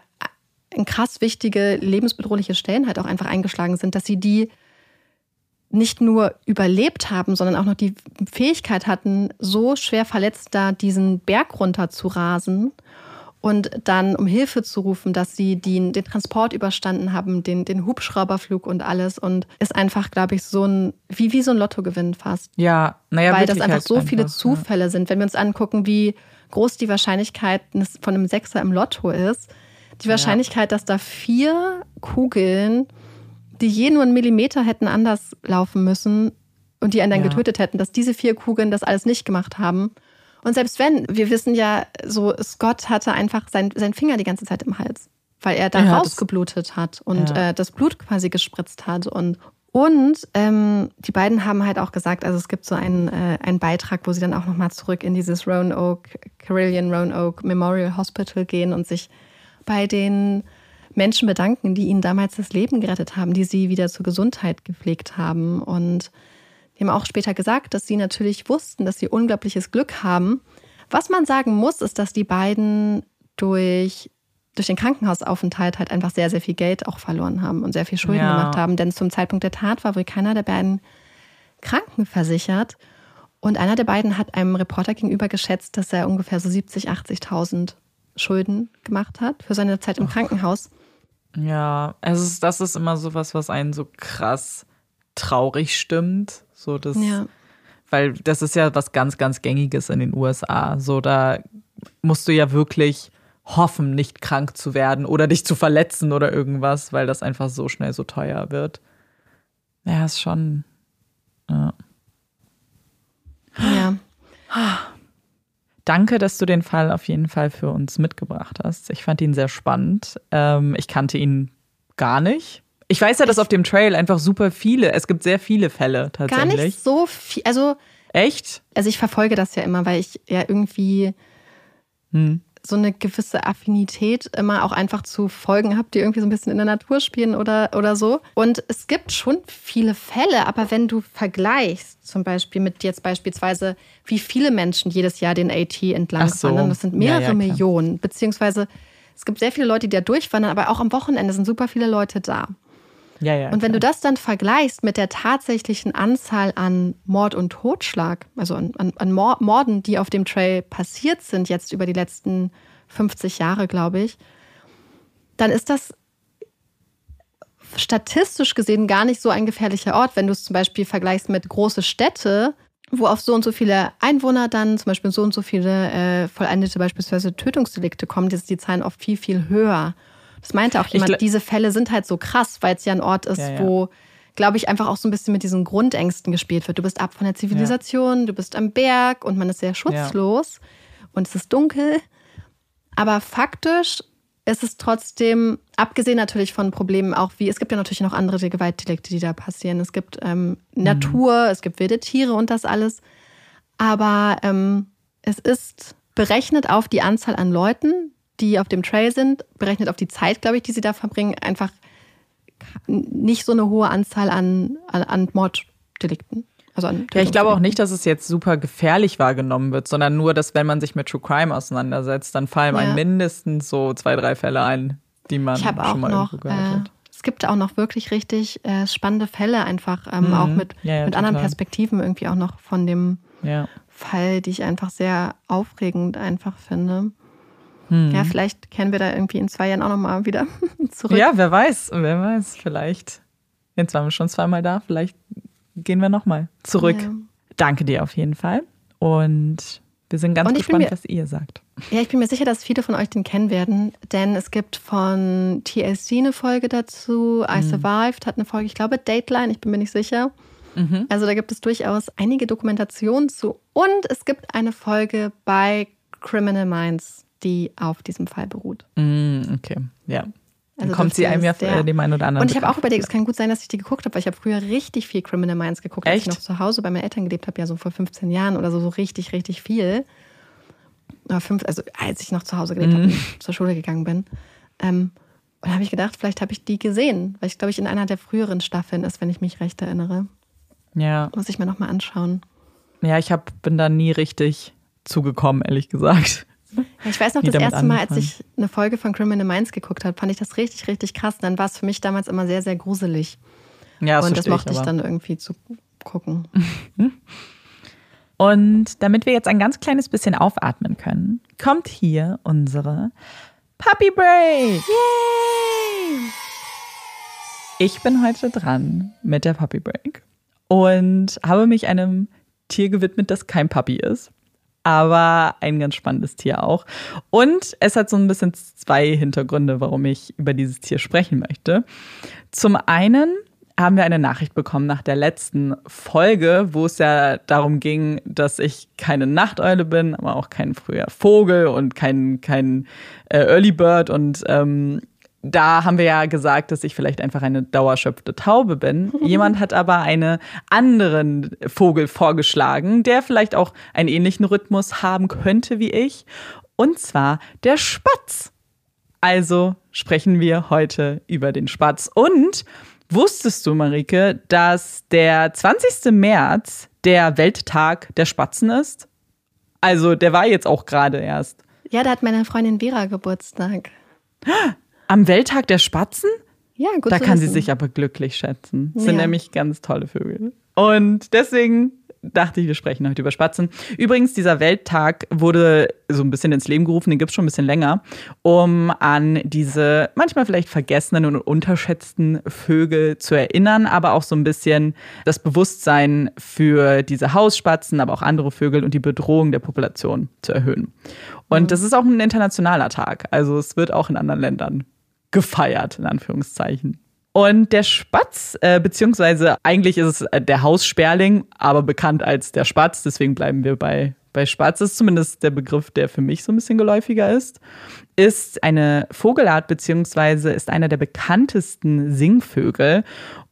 in krass wichtige lebensbedrohliche Stellen halt auch einfach eingeschlagen sind, dass sie die nicht nur überlebt haben, sondern auch noch die Fähigkeit hatten, so schwer verletzt da diesen Berg runter zu rasen und dann um Hilfe zu rufen, dass sie den, den Transport überstanden haben, den, den Hubschrauberflug und alles und ist einfach, glaube ich, so ein, wie, wie so ein Lottogewinn fast. Ja, naja, Weil das einfach halt so einfach, viele Zufälle ja. sind. Wenn wir uns angucken, wie groß die Wahrscheinlichkeit von einem Sechser im Lotto ist, die Wahrscheinlichkeit, ja. dass da vier Kugeln, die je nur einen Millimeter hätten anders laufen müssen und die einen dann ja. getötet hätten, dass diese vier Kugeln das alles nicht gemacht haben und selbst wenn, wir wissen ja, so Scott hatte einfach sein, sein Finger die ganze Zeit im Hals, weil er da ja, rausgeblutet hat und ja. äh, das Blut quasi gespritzt hat. Und, und ähm, die beiden haben halt auch gesagt, also es gibt so einen, äh, einen Beitrag, wo sie dann auch nochmal zurück in dieses Roanoke, Carillion Roanoke Memorial Hospital gehen und sich bei den Menschen bedanken, die ihnen damals das Leben gerettet haben, die sie wieder zur Gesundheit gepflegt haben. Und die haben auch später gesagt, dass sie natürlich wussten, dass sie unglaubliches Glück haben. Was man sagen muss, ist, dass die beiden durch, durch den Krankenhausaufenthalt halt einfach sehr, sehr viel Geld auch verloren haben und sehr viel Schulden ja. gemacht haben. Denn zum Zeitpunkt der Tat war wohl keiner der beiden krankenversichert. Und einer der beiden hat einem Reporter gegenüber geschätzt, dass er ungefähr so 70, 80.000 Schulden gemacht hat für seine Zeit im Krankenhaus. Ja, es ist, das ist immer so was, was einen so krass traurig stimmt. So das, ja. Weil das ist ja was ganz, ganz Gängiges in den USA. So, da musst du ja wirklich hoffen, nicht krank zu werden oder dich zu verletzen oder irgendwas, weil das einfach so schnell so teuer wird. Ja, ist schon. Ja. ja. Danke, dass du den Fall auf jeden Fall für uns mitgebracht hast. Ich fand ihn sehr spannend. Ähm, ich kannte ihn gar nicht. Ich weiß ja, dass auf dem Trail einfach super viele, es gibt sehr viele Fälle tatsächlich. Gar nicht so viel, also. Echt? Also ich verfolge das ja immer, weil ich ja irgendwie hm. so eine gewisse Affinität immer auch einfach zu Folgen habe, die irgendwie so ein bisschen in der Natur spielen oder, oder so. Und es gibt schon viele Fälle, aber wenn du vergleichst, zum Beispiel mit jetzt beispielsweise, wie viele Menschen jedes Jahr den AT entlang so. wandern, das sind mehrere ja, ja, Millionen, beziehungsweise es gibt sehr viele Leute, die da durchwandern, aber auch am Wochenende sind super viele Leute da. Ja, ja, und wenn klar. du das dann vergleichst mit der tatsächlichen Anzahl an Mord und Totschlag, also an, an, an Morden, die auf dem Trail passiert sind, jetzt über die letzten 50 Jahre, glaube ich, dann ist das statistisch gesehen gar nicht so ein gefährlicher Ort, wenn du es zum Beispiel vergleichst mit große Städte, wo auf so und so viele Einwohner dann zum Beispiel so und so viele äh, vollendete beispielsweise Tötungsdelikte kommen, ist die Zahlen oft viel, viel höher. Das meinte auch jemand, diese Fälle sind halt so krass, weil es ja ein Ort ist, ja, ja. wo, glaube ich, einfach auch so ein bisschen mit diesen Grundängsten gespielt wird. Du bist ab von der Zivilisation, ja. du bist am Berg und man ist sehr schutzlos und es ist dunkel. Aber faktisch ist es trotzdem, abgesehen natürlich von Problemen auch wie, es gibt ja natürlich noch andere Gewaltdelikte, die da passieren. Es gibt ähm, mhm. Natur, es gibt wilde Tiere und das alles. Aber ähm, es ist berechnet auf die Anzahl an Leuten, die auf dem Trail sind, berechnet auf die Zeit, glaube ich, die sie da verbringen, einfach nicht so eine hohe Anzahl an, an, an Morddelikten. Also an ja, ich glaube auch nicht, dass es jetzt super gefährlich wahrgenommen wird, sondern nur, dass wenn man sich mit True Crime auseinandersetzt, dann fallen ja. einem mindestens so zwei, drei Fälle ein, die man schon mal noch, irgendwo gehört äh, hat. es gibt auch noch wirklich richtig äh, spannende Fälle, einfach ähm, mhm. auch mit, ja, ja, mit anderen Perspektiven irgendwie auch noch von dem. Fall, die ich einfach sehr aufregend einfach finde. Hm. Ja, vielleicht kennen wir da irgendwie in zwei Jahren auch nochmal wieder [LAUGHS] zurück. Ja, wer weiß, wer weiß, vielleicht. Jetzt waren wir schon zweimal da, vielleicht gehen wir nochmal zurück. Ja. Danke dir auf jeden Fall. Und wir sind ganz gespannt, mir, was ihr sagt. Ja, ich bin mir sicher, dass viele von euch den kennen werden, denn es gibt von TLC eine Folge dazu, I mhm. Survived hat eine Folge, ich glaube Dateline, ich bin mir nicht sicher. Mhm. Also da gibt es durchaus einige Dokumentationen zu. Und es gibt eine Folge bei Criminal Minds, die auf diesem Fall beruht. Mhm, okay, ja. Also kommt sie einem ja der, dem einen oder anderen. Und ich habe auch überlegt, es kann gut sein, dass ich die geguckt habe, weil ich habe früher richtig viel Criminal Minds geguckt, Echt? als ich noch zu Hause bei meinen Eltern gelebt habe, ja so vor 15 Jahren oder so, so richtig, richtig viel. Fünf, also als ich noch zu Hause gelebt mhm. habe und zur Schule gegangen bin. Ähm, und da habe ich gedacht, vielleicht habe ich die gesehen, weil ich glaube ich in einer der früheren Staffeln ist, wenn ich mich recht erinnere. Ja. Muss ich mir nochmal anschauen. Ja, ich hab, bin da nie richtig zugekommen, ehrlich gesagt. Ich weiß noch, das erste Mal, als ich eine Folge von Criminal Minds geguckt habe, fand ich das richtig, richtig krass. Dann war es für mich damals immer sehr, sehr gruselig. Ja, das Und das mochte ich, ich dann irgendwie zu gucken. [LAUGHS] Und damit wir jetzt ein ganz kleines bisschen aufatmen können, kommt hier unsere Puppy Break. Yay! Ich bin heute dran mit der Puppy Break und habe mich einem Tier gewidmet, das kein Puppy ist aber ein ganz spannendes Tier auch. Und es hat so ein bisschen zwei Hintergründe, warum ich über dieses Tier sprechen möchte. Zum einen haben wir eine Nachricht bekommen nach der letzten Folge, wo es ja darum ging, dass ich keine Nachteule bin, aber auch kein früher Vogel und kein, kein äh, Early Bird und ähm, da haben wir ja gesagt, dass ich vielleicht einfach eine dauerschöpfte Taube bin. [LAUGHS] Jemand hat aber einen anderen Vogel vorgeschlagen, der vielleicht auch einen ähnlichen Rhythmus haben könnte wie ich. Und zwar der Spatz. Also sprechen wir heute über den Spatz. Und wusstest du, Marike, dass der 20. März der Welttag der Spatzen ist? Also der war jetzt auch gerade erst. Ja, da hat meine Freundin Vera Geburtstag. [GASPS] Am Welttag der Spatzen? Ja, gut. Da kann wissen. sie sich aber glücklich schätzen. Das ja. sind nämlich ganz tolle Vögel. Und deswegen dachte ich, wir sprechen heute über Spatzen. Übrigens, dieser Welttag wurde so ein bisschen ins Leben gerufen, den gibt es schon ein bisschen länger, um an diese manchmal vielleicht vergessenen und unterschätzten Vögel zu erinnern, aber auch so ein bisschen das Bewusstsein für diese Hausspatzen, aber auch andere Vögel und die Bedrohung der Population zu erhöhen. Und mhm. das ist auch ein internationaler Tag. Also es wird auch in anderen Ländern gefeiert, in Anführungszeichen. Und der Spatz, äh, beziehungsweise eigentlich ist es äh, der Haussperling, aber bekannt als der Spatz, deswegen bleiben wir bei, bei Spatz, das ist zumindest der Begriff, der für mich so ein bisschen geläufiger ist, ist eine Vogelart, beziehungsweise ist einer der bekanntesten Singvögel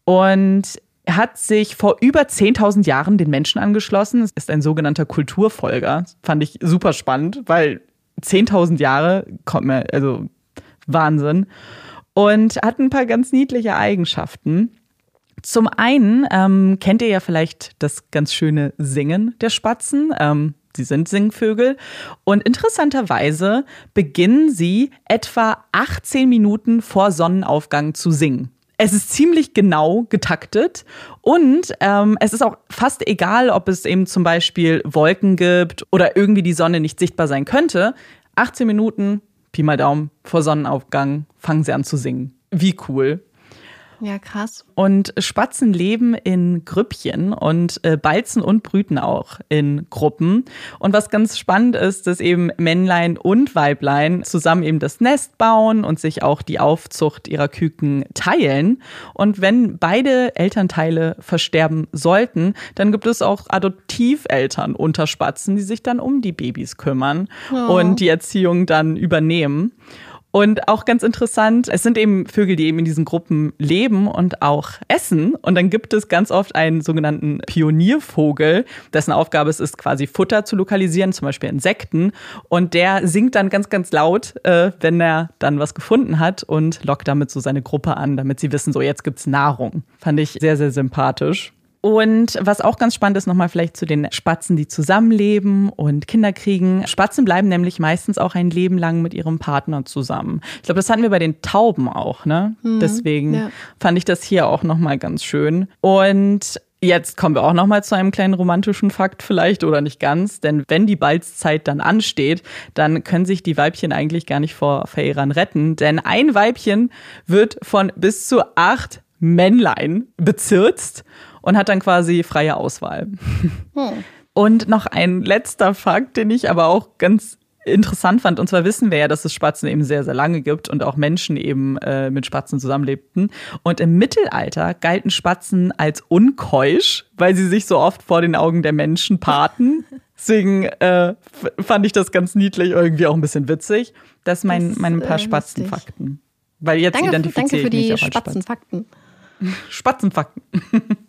und hat sich vor über 10.000 Jahren den Menschen angeschlossen. Es ist ein sogenannter Kulturfolger. Fand ich super spannend, weil 10.000 Jahre kommt mir, also Wahnsinn. Und hat ein paar ganz niedliche Eigenschaften. Zum einen ähm, kennt ihr ja vielleicht das ganz schöne Singen der Spatzen. Ähm, sie sind Singvögel. Und interessanterweise beginnen sie etwa 18 Minuten vor Sonnenaufgang zu singen. Es ist ziemlich genau getaktet und ähm, es ist auch fast egal, ob es eben zum Beispiel Wolken gibt oder irgendwie die Sonne nicht sichtbar sein könnte. 18 Minuten Pi mal Daumen, vor Sonnenaufgang fangen sie an zu singen. Wie cool. Ja, krass. Und Spatzen leben in Grüppchen und äh, balzen und brüten auch in Gruppen. Und was ganz spannend ist, dass eben Männlein und Weiblein zusammen eben das Nest bauen und sich auch die Aufzucht ihrer Küken teilen. Und wenn beide Elternteile versterben sollten, dann gibt es auch Adoptiveltern unter Spatzen, die sich dann um die Babys kümmern oh. und die Erziehung dann übernehmen. Und auch ganz interessant, es sind eben Vögel, die eben in diesen Gruppen leben und auch essen. Und dann gibt es ganz oft einen sogenannten Pioniervogel, dessen Aufgabe es ist, quasi Futter zu lokalisieren, zum Beispiel Insekten. Und der singt dann ganz, ganz laut, äh, wenn er dann was gefunden hat und lockt damit so seine Gruppe an, damit sie wissen, so jetzt gibt's Nahrung. Fand ich sehr, sehr sympathisch. Und was auch ganz spannend ist, nochmal vielleicht zu den Spatzen, die zusammenleben und Kinder kriegen. Spatzen bleiben nämlich meistens auch ein Leben lang mit ihrem Partner zusammen. Ich glaube, das hatten wir bei den Tauben auch, ne? Mhm, Deswegen ja. fand ich das hier auch nochmal ganz schön. Und Jetzt kommen wir auch noch mal zu einem kleinen romantischen Fakt vielleicht oder nicht ganz, denn wenn die Balzzeit dann ansteht, dann können sich die Weibchen eigentlich gar nicht vor Verehrern retten, denn ein Weibchen wird von bis zu acht Männlein bezirzt und hat dann quasi freie Auswahl. Hm. Und noch ein letzter Fakt, den ich aber auch ganz interessant fand. Und zwar wissen wir ja, dass es Spatzen eben sehr, sehr lange gibt und auch Menschen eben äh, mit Spatzen zusammenlebten. Und im Mittelalter galten Spatzen als unkeusch, weil sie sich so oft vor den Augen der Menschen paarten. [LAUGHS] Deswegen äh, fand ich das ganz niedlich, irgendwie auch ein bisschen witzig. Das sind mein, meine paar äh, Spatzenfakten. Weil jetzt danke, identifiziere danke für die Spatzenfakten. [LAUGHS] Spatzenfakten. [LAUGHS]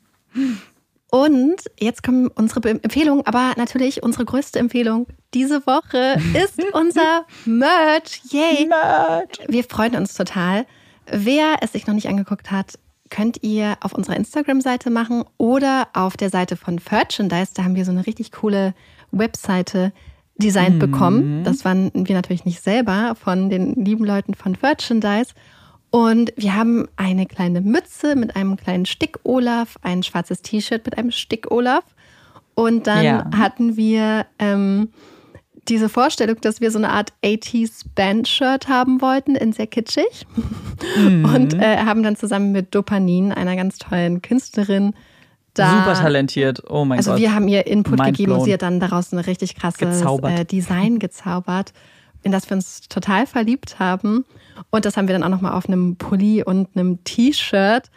Und jetzt kommen unsere Empfehlungen, aber natürlich unsere größte Empfehlung diese Woche ist [LAUGHS] unser Merch. Yay! Merch. Wir freuen uns total. Wer es sich noch nicht angeguckt hat, könnt ihr auf unserer Instagram-Seite machen oder auf der Seite von Merchandise. Da haben wir so eine richtig coole Webseite designt mhm. bekommen. Das waren wir natürlich nicht selber von den lieben Leuten von Merchandise. Und wir haben eine kleine Mütze mit einem kleinen Stick-Olaf, ein schwarzes T-Shirt mit einem Stick-Olaf. Und dann ja. hatten wir ähm, diese Vorstellung, dass wir so eine Art 80s Band-Shirt haben wollten, in sehr kitschig. Mhm. [LAUGHS] Und äh, haben dann zusammen mit Dopanin, einer ganz tollen Künstlerin, da, Super talentiert, oh mein also Gott. Also wir haben ihr Input Mind gegeben blown. und sie hat dann daraus ein richtig krasses äh, Design gezaubert, in das wir uns total verliebt haben. Und das haben wir dann auch nochmal auf einem Pulli und einem T-Shirt.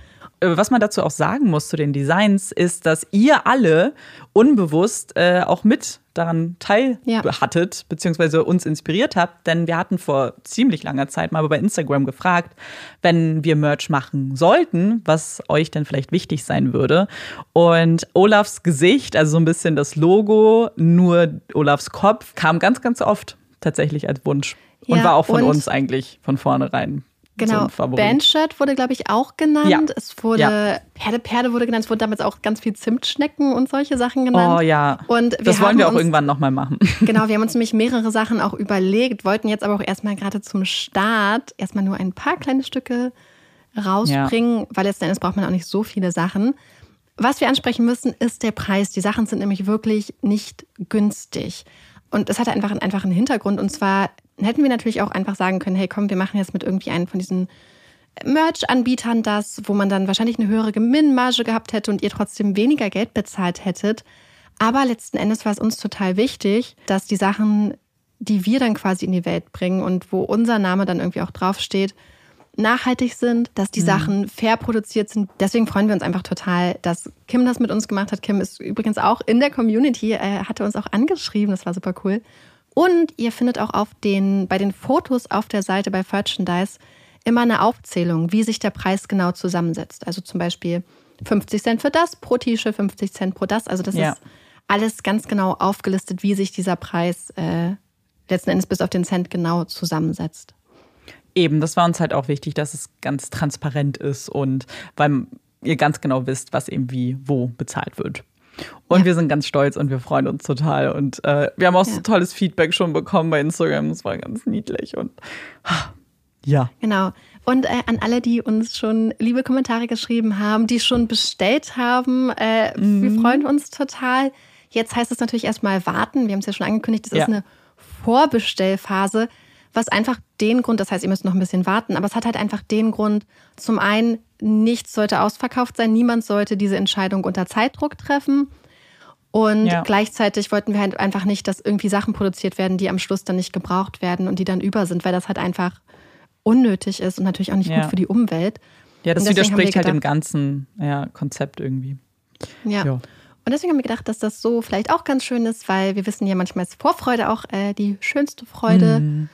Äh, was man dazu auch sagen muss zu den Designs, ist, dass ihr alle unbewusst äh, auch mit daran teil ja. hattet, beziehungsweise uns inspiriert habt. Denn wir hatten vor ziemlich langer Zeit mal bei Instagram gefragt, wenn wir Merch machen sollten, was euch denn vielleicht wichtig sein würde. Und Olafs Gesicht, also so ein bisschen das Logo, nur Olafs Kopf, kam ganz, ganz oft tatsächlich als Wunsch. Und ja, war auch von uns eigentlich von vornherein. Genau, so Bandshirt wurde, glaube ich, auch genannt. Ja. Es wurde, ja. Perde Perde wurde genannt. Es wurde damals auch ganz viel Zimtschnecken und solche Sachen genannt. Oh ja, und das wollen wir auch uns, irgendwann nochmal machen. [LAUGHS] Genau, wir haben uns nämlich mehrere Sachen auch überlegt, wollten jetzt aber auch erstmal gerade zum Start erstmal nur ein paar kleine Stücke rausbringen, ja. weil letzten Endes braucht man auch nicht so viele Sachen. Was wir ansprechen müssen, ist der Preis. Die Sachen sind nämlich wirklich nicht günstig. Und es hat einfach einen einfachen Hintergrund. Und zwar hätten wir natürlich auch einfach sagen können, hey komm, wir machen jetzt mit irgendwie einem von diesen Merch-Anbietern das, wo man dann wahrscheinlich eine höhere Gewinnmarge gehabt hätte und ihr trotzdem weniger Geld bezahlt hättet. Aber letzten Endes war es uns total wichtig, dass die Sachen, die wir dann quasi in die Welt bringen und wo unser Name dann irgendwie auch draufsteht, nachhaltig sind, dass die mhm. Sachen fair produziert sind. Deswegen freuen wir uns einfach total, dass Kim das mit uns gemacht hat. Kim ist übrigens auch in der Community, äh, hatte uns auch angeschrieben, das war super cool. Und ihr findet auch auf den, bei den Fotos auf der Seite bei Merchandise immer eine Aufzählung, wie sich der Preis genau zusammensetzt. Also zum Beispiel 50 Cent für das pro T-Shirt, 50 Cent pro das. Also das ja. ist alles ganz genau aufgelistet, wie sich dieser Preis äh, letzten Endes bis auf den Cent genau zusammensetzt. Eben, das war uns halt auch wichtig, dass es ganz transparent ist und weil ihr ganz genau wisst, was eben wie wo bezahlt wird. Und ja. wir sind ganz stolz und wir freuen uns total. Und äh, wir haben auch ja. so tolles Feedback schon bekommen bei Instagram. Das war ganz niedlich. Und ja. Genau. Und äh, an alle, die uns schon liebe Kommentare geschrieben haben, die schon bestellt haben, äh, mhm. wir freuen uns total. Jetzt heißt es natürlich erstmal warten. Wir haben es ja schon angekündigt, das ja. ist eine Vorbestellphase, was einfach den Grund, das heißt, ihr müsst noch ein bisschen warten, aber es hat halt einfach den Grund, zum einen, nichts sollte ausverkauft sein, niemand sollte diese Entscheidung unter Zeitdruck treffen. Und ja. gleichzeitig wollten wir halt einfach nicht, dass irgendwie Sachen produziert werden, die am Schluss dann nicht gebraucht werden und die dann über sind, weil das halt einfach unnötig ist und natürlich auch nicht ja. gut für die Umwelt. Ja, das widerspricht halt dem ganzen ja, Konzept irgendwie. Ja. ja. Und deswegen haben wir gedacht, dass das so vielleicht auch ganz schön ist, weil wir wissen ja, manchmal ist Vorfreude auch äh, die schönste Freude. Mhm.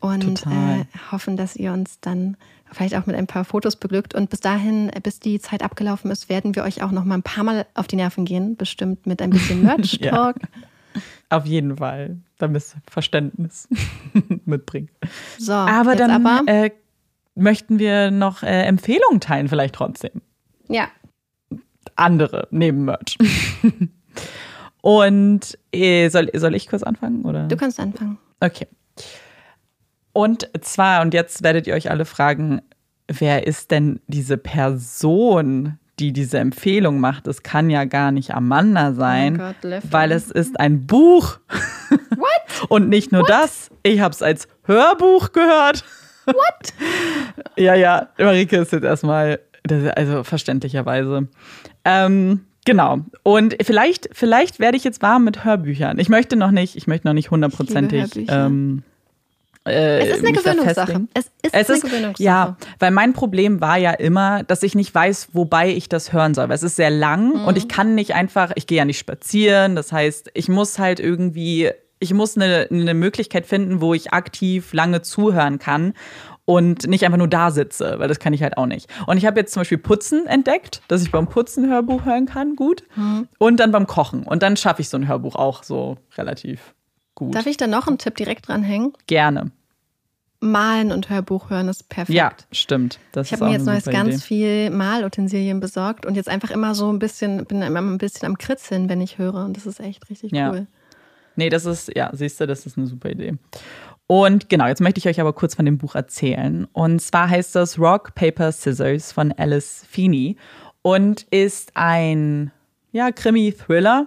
Und äh, hoffen, dass ihr uns dann vielleicht auch mit ein paar Fotos beglückt. Und bis dahin, äh, bis die Zeit abgelaufen ist, werden wir euch auch noch mal ein paar Mal auf die Nerven gehen, bestimmt mit ein bisschen [LAUGHS] Merch-Talk. ja. Auf jeden Fall, damit Verständnis [LAUGHS] mitbringen. So, aber dann aber, äh, möchten wir noch äh, Empfehlungen teilen, vielleicht trotzdem. Ja. andere neben Merch. [LAUGHS] Und äh, soll, soll ich kurz anfangen? Oder? Du kannst anfangen. Okay. Und zwar, und jetzt werdet ihr euch alle fragen, wer ist denn diese Person, die diese Empfehlung macht? Es kann ja gar nicht Amanda sein, Oh Gott, weil es ist ein Buch. [LAUGHS] What? Und nicht nur das, ich habe es als Hörbuch gehört. What? [LAUGHS] Ja, ja, Marike ist jetzt erstmal, also verständlicherweise. Ähm, genau. Und vielleicht, vielleicht werde ich jetzt warm mit Hörbüchern. Ich möchte noch nicht, ich möchte noch nicht hundertprozentig. Ähm, äh, Es ist eine Gewöhnungssache. Es ist Es eine ist, Gewöhnungssache. ja, weil mein Problem war ja immer, dass ich nicht weiß, wobei ich das hören soll. Weil es ist sehr lang Mhm. und ich kann nicht einfach, ich gehe ja nicht spazieren. Das heißt, ich muss halt irgendwie, ich muss eine, eine Möglichkeit finden, wo ich aktiv lange zuhören kann und nicht einfach nur da sitze, weil das kann ich halt auch nicht. Und ich habe jetzt zum Beispiel Putzen entdeckt, dass ich beim Putzen Hörbuch hören kann, gut. Mhm. Und dann beim Kochen. Und dann schaffe ich so ein Hörbuch auch so relativ gut. Darf ich da noch einen Tipp direkt dranhängen? Gerne. Malen und Hörbuch hören ist perfekt. Ja, stimmt. Das Ich habe mir jetzt neues ganz Idee. viel Malutensilien besorgt und jetzt einfach immer so ein bisschen, bin immer ein bisschen am Kritzeln, wenn ich höre. Und das ist echt richtig Ja. cool. Nee, das ist, ja, siehst du, das ist eine super Idee. Und genau, jetzt möchte ich euch aber kurz von dem Buch erzählen. Und zwar heißt das Rock, Paper, Scissors von Alice Feeney und ist ein, ja, Krimi-Thriller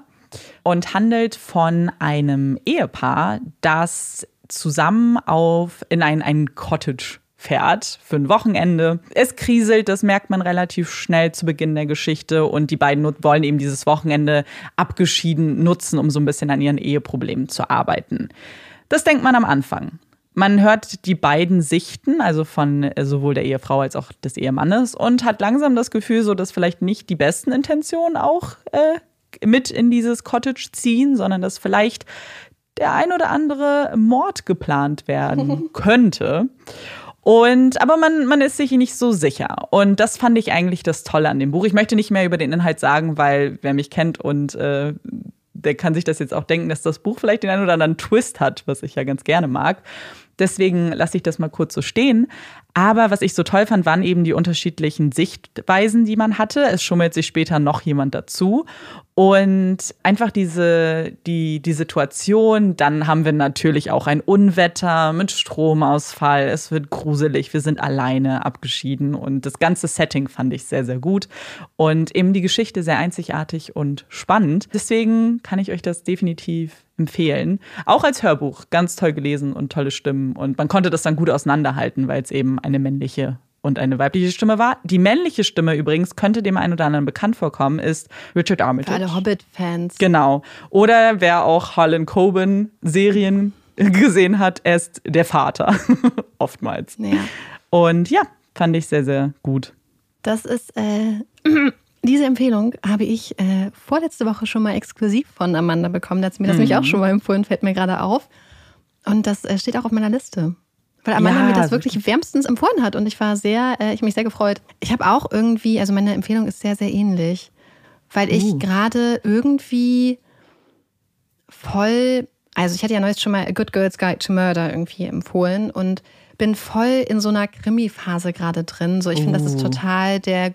und handelt von einem Ehepaar, das zusammen auf, in ein, ein Cottage fährt für ein Wochenende. Es kriselt, das merkt man relativ schnell zu Beginn der Geschichte und die beiden wollen eben dieses Wochenende abgeschieden nutzen, um so ein bisschen an ihren Eheproblemen zu arbeiten. Das denkt man am Anfang. Man hört die beiden Sichten, also von äh, sowohl der Ehefrau als auch des Ehemannes und hat langsam das Gefühl, so dass vielleicht nicht die besten Intentionen auch äh, mit in dieses Cottage ziehen, sondern dass vielleicht der ein oder andere Mord geplant werden [LAUGHS] könnte. Und aber man, man ist sich nicht so sicher. Und das fand ich eigentlich das Tolle an dem Buch. Ich möchte nicht mehr über den Inhalt sagen, weil wer mich kennt und äh, der kann sich das jetzt auch denken, dass das Buch vielleicht den einen oder anderen Twist hat, was ich ja ganz gerne mag. Deswegen lasse ich das mal kurz so stehen. Aber was ich so toll fand, waren eben die unterschiedlichen Sichtweisen, die man hatte. Es schummelt sich später noch jemand dazu. Und einfach diese, die, die Situation, dann haben wir natürlich auch ein Unwetter mit Stromausfall. Es wird gruselig, wir sind alleine abgeschieden. Und das ganze Setting fand ich sehr, sehr gut. Und eben die Geschichte sehr einzigartig und spannend. Deswegen kann ich euch das definitiv empfehlen. Auch als Hörbuch, ganz toll gelesen und tolle Stimmen. Und man konnte das dann gut auseinanderhalten, weil es eben eine männliche und eine weibliche Stimme war. Die männliche Stimme übrigens könnte dem einen oder anderen bekannt vorkommen, ist Richard Für Armitage. alle Hobbit-Fans. Genau. Oder wer auch Harlan Coben Serien [LAUGHS] gesehen hat, er ist der Vater. [LAUGHS] Oftmals. Ja. Und ja, fand ich sehr, sehr gut. Das ist, äh, [CLEARS THROAT] diese Empfehlung habe ich äh, vorletzte Woche schon mal exklusiv von Amanda bekommen. Da hat sie mir das nämlich auch schon mal empfohlen, fällt mir gerade auf. Und das äh, steht auch auf meiner Liste. Weil Amanda Ja, mir das wirklich. wärmstens empfohlen hat und ich war sehr, äh, ich hab mich sehr gefreut. Ich habe auch irgendwie, also meine Empfehlung ist sehr, sehr ähnlich, weil ich Uh. gerade irgendwie voll, also ich hatte ja neulich schon mal A Good Girl's Guide to Murder irgendwie empfohlen und bin voll in so einer Krimi-Phase gerade drin. So, ich finde, das ist Oh. total der,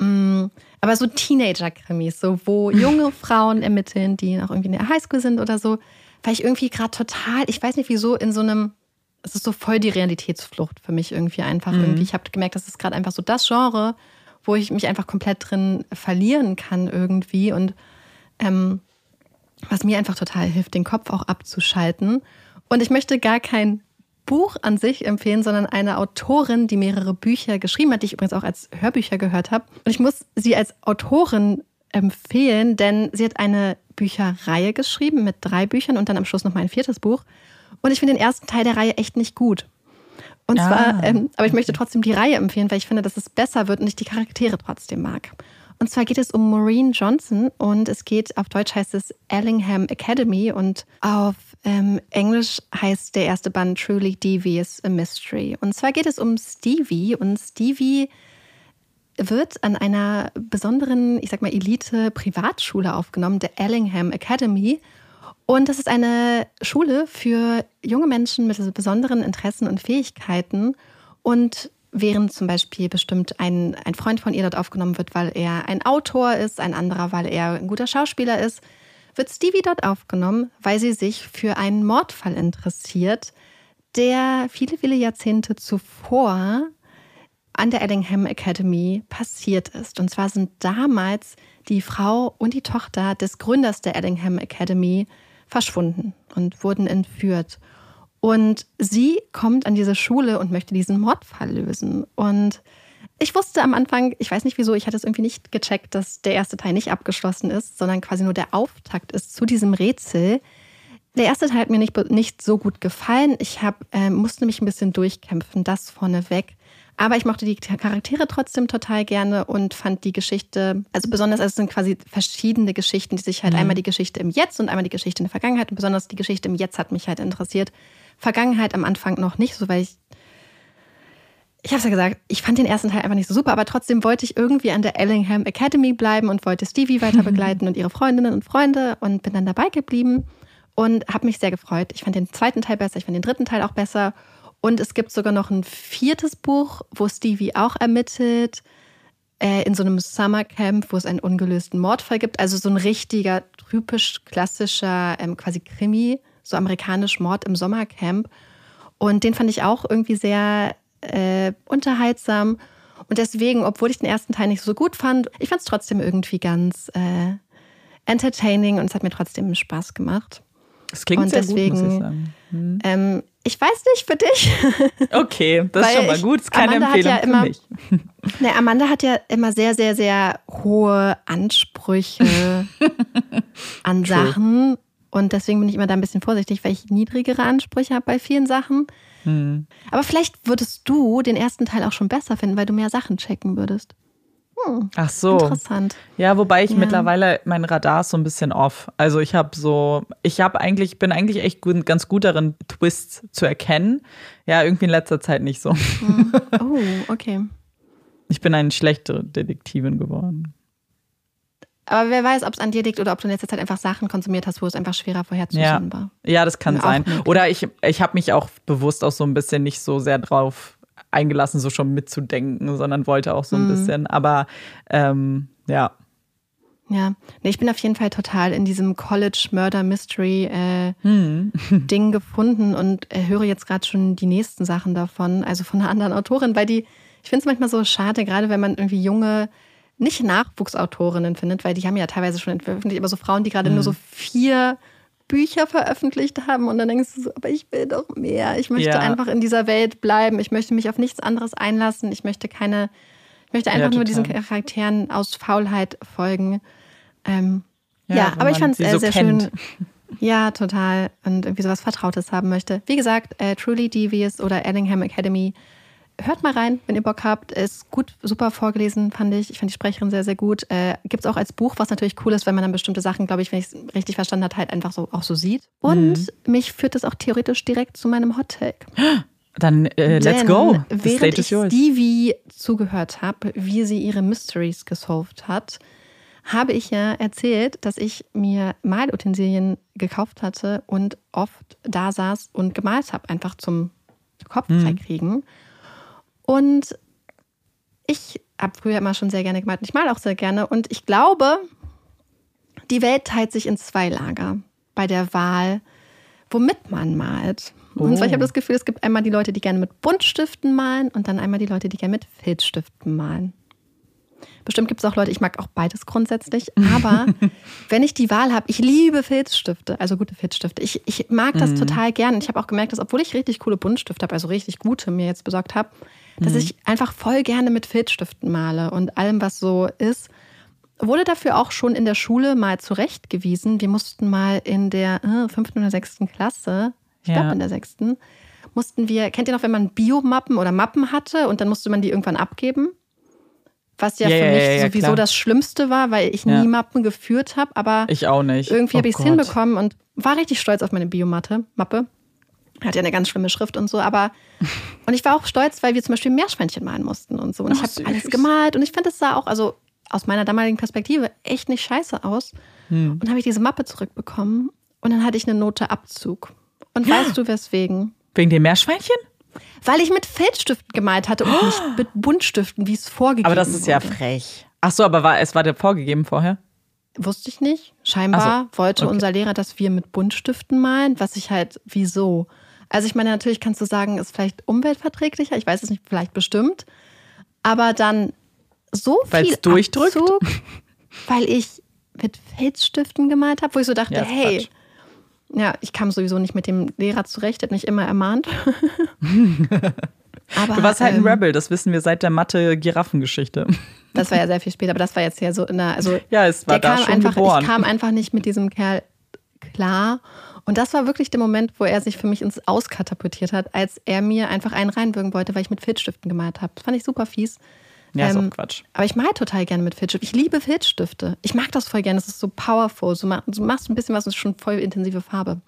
mh, aber so Teenager-Krimis, so wo junge [LAUGHS] Frauen ermitteln, die noch irgendwie in der Highschool sind oder so, weil ich irgendwie gerade total, ich weiß nicht wieso, in so einem, es ist so voll die Realitätsflucht für mich irgendwie einfach irgendwie. Ich habe gemerkt, das ist gerade einfach so das Genre, wo ich mich einfach komplett drin verlieren kann irgendwie und ähm, was mir einfach total hilft, den Kopf auch abzuschalten. Und ich möchte gar kein Buch an sich empfehlen, sondern eine Autorin, die mehrere Bücher geschrieben hat, die ich übrigens auch als Hörbücher gehört habe. Und ich muss sie als Autorin empfehlen, denn sie hat eine Bücherreihe geschrieben mit drei Büchern und dann am Schluss noch mal ein viertes Buch. Und ich finde den ersten Teil der Reihe echt nicht gut. Und Ah, zwar, ähm, aber ich möchte trotzdem die Reihe empfehlen, weil ich finde, dass es besser wird und ich die Charaktere trotzdem mag. Und zwar geht es um Maureen Johnson und es geht, auf Deutsch heißt es Ellingham Academy und auf ähm, Englisch heißt der erste Band Truly Devious a Mystery. Und zwar geht es um Stevie und Stevie wird an einer besonderen, ich sag mal, Elite-Privatschule aufgenommen, der Ellingham Academy. Und das ist eine Schule für junge Menschen mit besonderen Interessen und Fähigkeiten. Und während zum Beispiel bestimmt ein, ein Freund von ihr dort aufgenommen wird, weil er ein Autor ist, ein anderer, weil er ein guter Schauspieler ist, wird Stevie dort aufgenommen, weil sie sich für einen Mordfall interessiert, der viele, viele Jahrzehnte zuvor an der Ellingham Academy passiert ist. Und zwar sind damals die Frau und die Tochter des Gründers der Ellingham Academy verschwunden und wurden entführt. Und sie kommt an diese Schule und möchte diesen Mordfall lösen. Und ich wusste am Anfang, ich weiß nicht wieso, ich hatte es irgendwie nicht gecheckt, dass der erste Teil nicht abgeschlossen ist, sondern quasi nur der Auftakt ist zu diesem Rätsel. Der erste Teil hat mir nicht, nicht so gut gefallen. Ich hab, äh, musste mich ein bisschen durchkämpfen, das vorneweg. Aber ich mochte die Charaktere trotzdem total gerne und fand die Geschichte, also besonders, also es sind quasi verschiedene Geschichten, die sich halt mhm. einmal die Geschichte im Jetzt und einmal die Geschichte in der Vergangenheit und besonders die Geschichte im Jetzt hat mich halt interessiert. Vergangenheit am Anfang noch nicht so, weil ich ich habe es ja gesagt, ich fand den ersten Teil einfach nicht so super, aber trotzdem wollte ich irgendwie an der Ellingham Academy bleiben und wollte Stevie weiter [LAUGHS] begleiten und ihre Freundinnen und Freunde und bin dann dabei geblieben und habe mich sehr gefreut. Ich fand den zweiten Teil besser, ich fand den dritten Teil auch besser und es gibt sogar noch ein viertes Buch, wo Stevie auch ermittelt äh, in so einem Summercamp, wo es einen ungelösten Mordfall gibt, also so ein richtiger typisch klassischer ähm, quasi Krimi so amerikanisch Mord im Sommercamp. Und den fand ich auch irgendwie sehr äh, unterhaltsam. Und deswegen, obwohl ich den ersten Teil nicht so gut fand, ich fand es trotzdem irgendwie ganz äh, entertaining und es hat mir trotzdem Spaß gemacht. Das klingt und sehr deswegen, gut, muss ich sagen. Hm. Ähm, ich weiß nicht für dich. [LAUGHS] Okay, das ist schon mal gut. Das ist keine Amanda Empfehlung ja für immer, mich. [LAUGHS] Ne, Amanda hat ja immer sehr, sehr, sehr hohe Ansprüche [LAUGHS] an Sachen. Und deswegen bin ich immer da ein bisschen vorsichtig, weil ich niedrigere Ansprüche habe bei vielen Sachen. Hm. Aber vielleicht würdest du den ersten Teil auch schon besser finden, weil du mehr Sachen checken würdest. Hm, Ach so. Interessant. Ja, wobei ich ja. mittlerweile mein Radar ist so ein bisschen off. Also ich habe so, ich habe eigentlich, bin eigentlich echt gut, ganz gut darin, Twists zu erkennen. Ja, irgendwie in letzter Zeit nicht so. Hm. [LAUGHS] Oh, okay. Ich bin eine schlechte Detektivin geworden. Aber wer weiß, ob es an dir liegt oder ob du in letzter Zeit einfach Sachen konsumiert hast, wo es einfach schwerer vorherzusehen ja. war. Ja, das kann sein. Oder ich, ich habe mich auch bewusst auch so ein bisschen nicht so sehr drauf eingelassen, so schon mitzudenken, sondern wollte auch so ein mhm. bisschen. Aber ähm, ja. Ja, nee, ich bin auf jeden Fall total in diesem College Murder Mystery äh, hm. [LAUGHS] Ding gefunden und äh, höre jetzt gerade schon die nächsten Sachen davon, also von einer anderen Autorin, weil die, ich finde es manchmal so schade, gerade wenn man irgendwie junge nicht Nachwuchsautorinnen findet, weil die haben ja teilweise schon veröffentlicht, aber so Frauen, die gerade mhm. nur so vier Bücher veröffentlicht haben und dann denkst du so, aber ich will doch mehr. Ich möchte ja. einfach in dieser Welt bleiben. Ich möchte mich auf nichts anderes einlassen. Ich möchte keine, ich möchte einfach ja, nur diesen Charakteren aus Faulheit folgen. Ähm, ja, ja aber ich fand es sehr, so sehr schön. Ja, total. Und irgendwie sowas Vertrautes haben möchte. Wie gesagt, äh, Truly Devious oder Ellingham Academy hört mal rein, wenn ihr Bock habt. Ist gut, super vorgelesen, fand ich. Ich fand die Sprecherin sehr, sehr gut. Äh, Gibt es auch als Buch, was natürlich cool ist, wenn man dann bestimmte Sachen, glaube ich, wenn ich es richtig verstanden habe, halt einfach so auch so sieht. Und mhm. mich führt das auch theoretisch direkt zu meinem Hot Take. [GASPS] Dann äh, let's Denn go. The während ich Stevie zugehört habe, wie sie ihre Mysteries gesolved hat, habe ich ja erzählt, dass ich mir Malutensilien gekauft hatte und oft da saß und gemalt habe, einfach zum Kopf mhm. kriegen. Und ich habe früher immer schon sehr gerne gemalt und ich male auch sehr gerne. Und ich glaube, die Welt teilt sich in zwei Lager bei der Wahl, womit man malt. Und oh. zwar, ich habe oh. das Gefühl, es gibt einmal die Leute, die gerne mit Buntstiften malen und dann einmal die Leute, die gerne mit Filzstiften malen. Bestimmt gibt es auch Leute, ich mag auch beides grundsätzlich, aber [LAUGHS] wenn ich die Wahl habe, ich liebe Filzstifte, also gute Filzstifte. Ich, ich mag das mhm. total gern. Ich habe auch gemerkt, dass obwohl ich richtig coole Buntstifte habe, also richtig gute mir jetzt besorgt habe, dass mhm. ich einfach voll gerne mit Filzstiften male und allem, was so ist. Wurde dafür auch schon in der Schule mal zurechtgewiesen. Wir mussten mal in der äh, fünften oder sechsten Klasse, ich ja. glaube in der sechsten, mussten wir, kennt ihr noch, wenn man Biomappen oder Mappen hatte und dann musste man die irgendwann abgeben? Was ja, ja für mich ja, ja, sowieso das Schlimmste war, weil ich nie Mappen geführt habe, aber ich auch nicht. Irgendwie oh habe ich es hinbekommen und war richtig stolz auf meine Biomappe. Mappe. Hat ja eine ganz schlimme Schrift und so, aber [LAUGHS] und ich war auch stolz, weil wir zum Beispiel Meerschweinchen malen mussten und so. Und ich habe alles gemalt und ich finde, es sah auch, also aus meiner damaligen Perspektive, echt nicht scheiße aus. Hm. Und habe ich diese Mappe zurückbekommen und dann hatte ich eine Note Abzug. Und weißt [GASPS] du weswegen? Wegen dem Meerschweinchen? Weil ich mit Filzstiften gemalt hatte und nicht [GASPS] mit Buntstiften, wie es vorgegeben Aber das ist ja wurde. frech. Ach so, aber war, es war dir vorgegeben vorher? Wusste ich nicht. Scheinbar wollte okay. unser Lehrer, dass wir mit Buntstiften malen, was ich halt, wieso? Also ich meine, natürlich kannst du sagen, ist vielleicht umweltverträglicher, ich weiß es nicht, vielleicht bestimmt. Aber dann so Weil's viel durchdrückt? Abzug, weil ich mit Filzstiften gemalt habe, wo ich so dachte, Ja, hey, Quatsch. ja, ich kam sowieso nicht mit dem Lehrer zurecht, hat mich immer ermahnt. [LAUGHS] aber, Du warst halt ein ähm, Rebel, das wissen wir seit der Mathe-Giraffengeschichte. Das war ja sehr viel später, aber das war jetzt ja so in der, also Ja, es war der da kam schon einfach, geboren. ich kam einfach nicht mit diesem Kerl klar. Und das war wirklich der Moment, wo er sich für mich ins Auskatapultiert hat, als er mir einfach einen reinwürgen wollte, weil ich mit Filzstiften gemalt habe. Das fand ich super fies. Ja, ist Ähm, auch Quatsch. Aber ich mal total gerne mit Filzstiften. Ich liebe Filzstifte. Ich mag das voll gerne. Das ist so powerful. So, ma- du machst ein bisschen was und es ist schon voll intensive Farbe.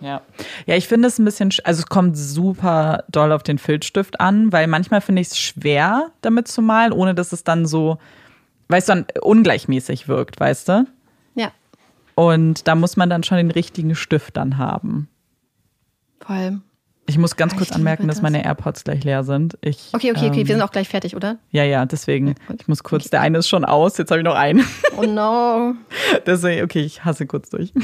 Ja. ja, ich finde es ein bisschen, sch- also es kommt super doll auf den Filzstift an, weil manchmal finde ich es schwer, damit zu malen, ohne dass es dann so, weißt du, dann ungleichmäßig wirkt, weißt du? Ja, Und da muss man dann schon den richtigen Stift dann haben. voll. Ich muss ganz Ah, kurz anmerken, liebe dass das. meine AirPods gleich leer sind. Ich, Okay, okay, okay. ähm, Wir sind auch gleich fertig, oder? Ja, ja, deswegen. Ja, ich muss kurz, der eine ist schon aus, jetzt habe ich noch einen. Oh no. [LAUGHS] Deswegen, okay, ich hasse kurz durch.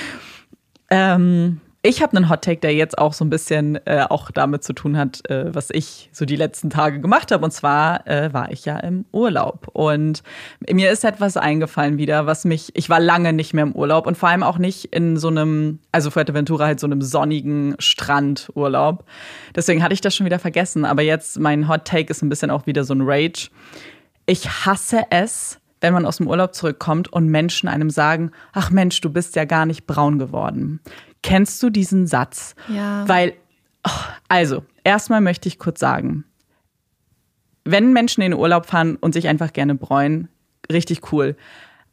[LAUGHS] ähm, ich habe einen Hottake, der jetzt auch so ein bisschen äh, auch damit zu tun hat, äh, was ich so die letzten Tage gemacht habe. Und zwar äh, war ich ja im Urlaub. Und mir ist etwas eingefallen wieder, was mich, ich war lange nicht mehr im Urlaub und vor allem auch nicht in so einem, also Fuerteventura halt so einem sonnigen Strandurlaub. Deswegen hatte ich das schon wieder vergessen. Aber jetzt mein Hot Take ist ein bisschen auch wieder so ein Rage. Ich hasse es, wenn man aus dem Urlaub zurückkommt und Menschen einem sagen, ach Mensch, du bist ja gar nicht braun geworden. Kennst du diesen Satz? Ja. Weil, oh, also, erstmal möchte ich kurz sagen, wenn Menschen in den Urlaub fahren und sich einfach gerne bräunen, richtig cool.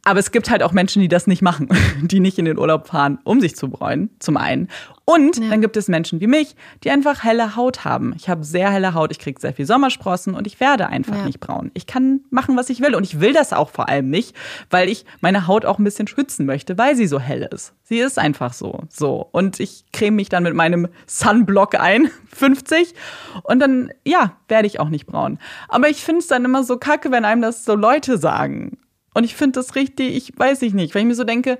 Aber es gibt halt auch Menschen, die das nicht machen, [LAUGHS] die nicht in den Urlaub fahren, um sich zu bräunen, zum einen. Und Ja. dann gibt es Menschen wie mich, die einfach helle Haut haben. Ich habe sehr helle Haut, ich kriege sehr viel Sommersprossen und ich werde einfach Ja. nicht braun. Ich kann machen, was ich will und ich will das auch vor allem nicht, weil ich meine Haut auch ein bisschen schützen möchte, weil sie so hell ist. Sie ist einfach so, so und ich creme mich dann mit meinem Sunblock ein, [LAUGHS] 50 und dann ja, werde ich auch nicht braun. Aber ich finde es dann immer so kacke, wenn einem das so Leute sagen. Und ich finde das richtig, ich weiß ich nicht, weil ich mir so denke,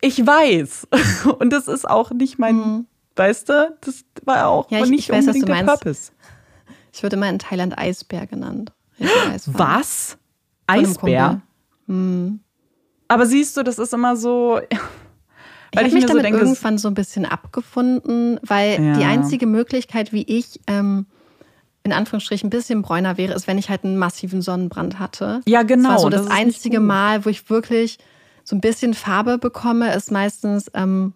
ich weiß. [LAUGHS] Und das ist auch nicht mein, weißt du, das war auch Mhm. Ja, ich- nicht ich weiß, was unbedingt du der meinst. Purpose. Ich würde immer in Thailand Eisbär genannt. Was? Eisbär? Kumpel. Aber siehst du, das ist immer so. [LAUGHS] Ich Weil habe ich, mich mir so damit denke, irgendwann so ein bisschen abgefunden, weil Ja. die einzige Möglichkeit, wie ich ähm, in Anführungsstrichen ein bisschen bräuner wäre, ist, wenn ich halt einen massiven Sonnenbrand hatte. Ja, genau, Das war so das das, einzige. Mal, wo ich wirklich so ein bisschen Farbe bekomme, ist meistens, ähm,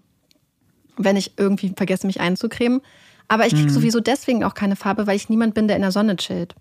wenn ich irgendwie vergesse, mich einzucremen. Aber ich kriege Mhm. sowieso deswegen auch keine Farbe, weil ich niemand bin, der in der Sonne chillt.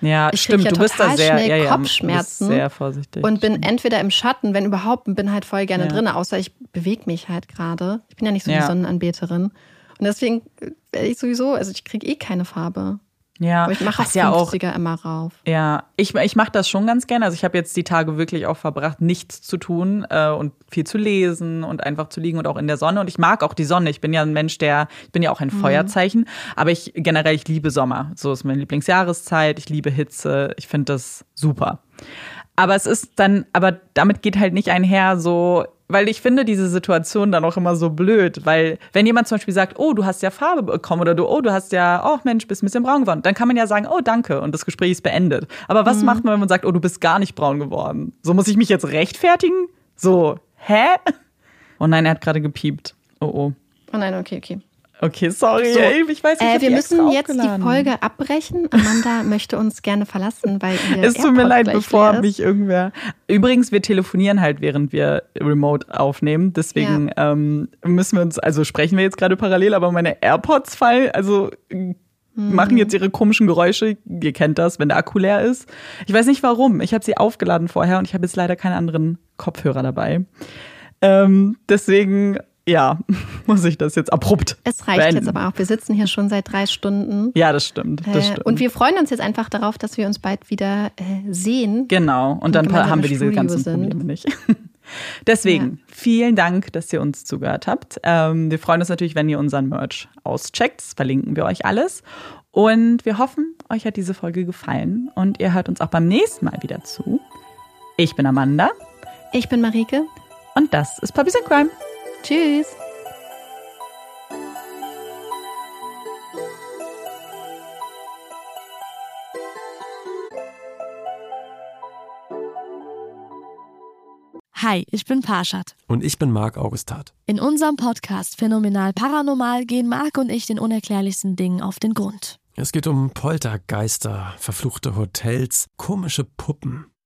ja, ich stimmt, ja du bist da sehr, schnell ja, ja, Kopfschmerzen sehr vorsichtig. Und bin entweder im Schatten, wenn überhaupt, und bin halt voll gerne Ja. drin, außer ich bewege mich halt gerade. Ich bin ja nicht so Ja. die Sonnenanbeterin. Und deswegen äh, werde ich sowieso, also ich kriege eh keine Farbe. Ja, Aber ich mache auch ja auch 50er immer rauf. Ja, ich, ich mache das schon ganz gerne. Also ich habe jetzt die Tage wirklich auch verbracht, nichts zu tun äh, und viel zu lesen und einfach zu liegen und auch in der Sonne. Und ich mag auch die Sonne. Ich bin ja ein Mensch, der, ich bin ja auch ein Mhm. Feuerzeichen, aber ich generell, ich liebe Sommer. So ist meine Lieblingsjahreszeit. Ich liebe Hitze. Ich finde das super. Aber es ist dann, aber damit geht halt nicht einher so, weil ich finde diese Situation dann auch immer so blöd, weil wenn jemand zum Beispiel sagt, oh, du hast ja Farbe bekommen oder du, oh, du hast ja, oh Mensch, bist ein bisschen braun geworden, dann kann man ja sagen, oh, danke und das Gespräch ist beendet. Aber was macht man, wenn man sagt, oh, du bist gar nicht braun geworden? So muss ich mich jetzt rechtfertigen? So, hä? [LAUGHS] Oh nein, er hat gerade gepiept. Oh, oh. Oh nein, okay, okay. Okay, sorry, So, ey, ich weiß nicht, ich Äh, wir müssen jetzt die. Folge abbrechen. Amanda [LAUGHS] möchte uns gerne verlassen, weil ihr Es tut mir leid, bevor mich irgendwer. Übrigens, wir telefonieren halt, während wir remote aufnehmen. Deswegen ähm, müssen wir uns, also sprechen wir jetzt gerade parallel, aber meine AirPods fallen, also äh, machen jetzt ihre komischen Geräusche. Ihr kennt das, wenn der Akku leer ist. Ich weiß nicht warum. Ich habe sie aufgeladen vorher und ich habe jetzt leider keine anderen Kopfhörer dabei. Ähm, deswegen, ja, [LAUGHS] muss ich das jetzt abrupt. Es reicht beenden. jetzt aber auch. Wir sitzen hier schon seit drei Stunden. Ja, das stimmt. Das Äh, stimmt. Und wir freuen uns jetzt einfach darauf, dass wir uns bald wieder äh, sehen. Genau, und dann gemeinsam haben wir diese Studio ganzen sind. Probleme nicht. [LAUGHS] Deswegen, ja. vielen Dank, dass ihr uns zugehört habt. Ähm, wir freuen uns natürlich, wenn ihr unseren Merch auscheckt. Das verlinken wir euch alles. Und wir hoffen, euch hat diese Folge gefallen und ihr hört uns auch beim nächsten Mal wieder zu. Ich bin Amanda. Ich bin Marike. Und das ist Puppies and Crime. Tschüss. Hi, ich bin Parshad. Und ich bin Marc Augustat. In unserem Podcast Phänomenal Paranormal gehen Marc und ich den unerklärlichsten Dingen auf den Grund. Es geht um Poltergeister, verfluchte Hotels, komische Puppen.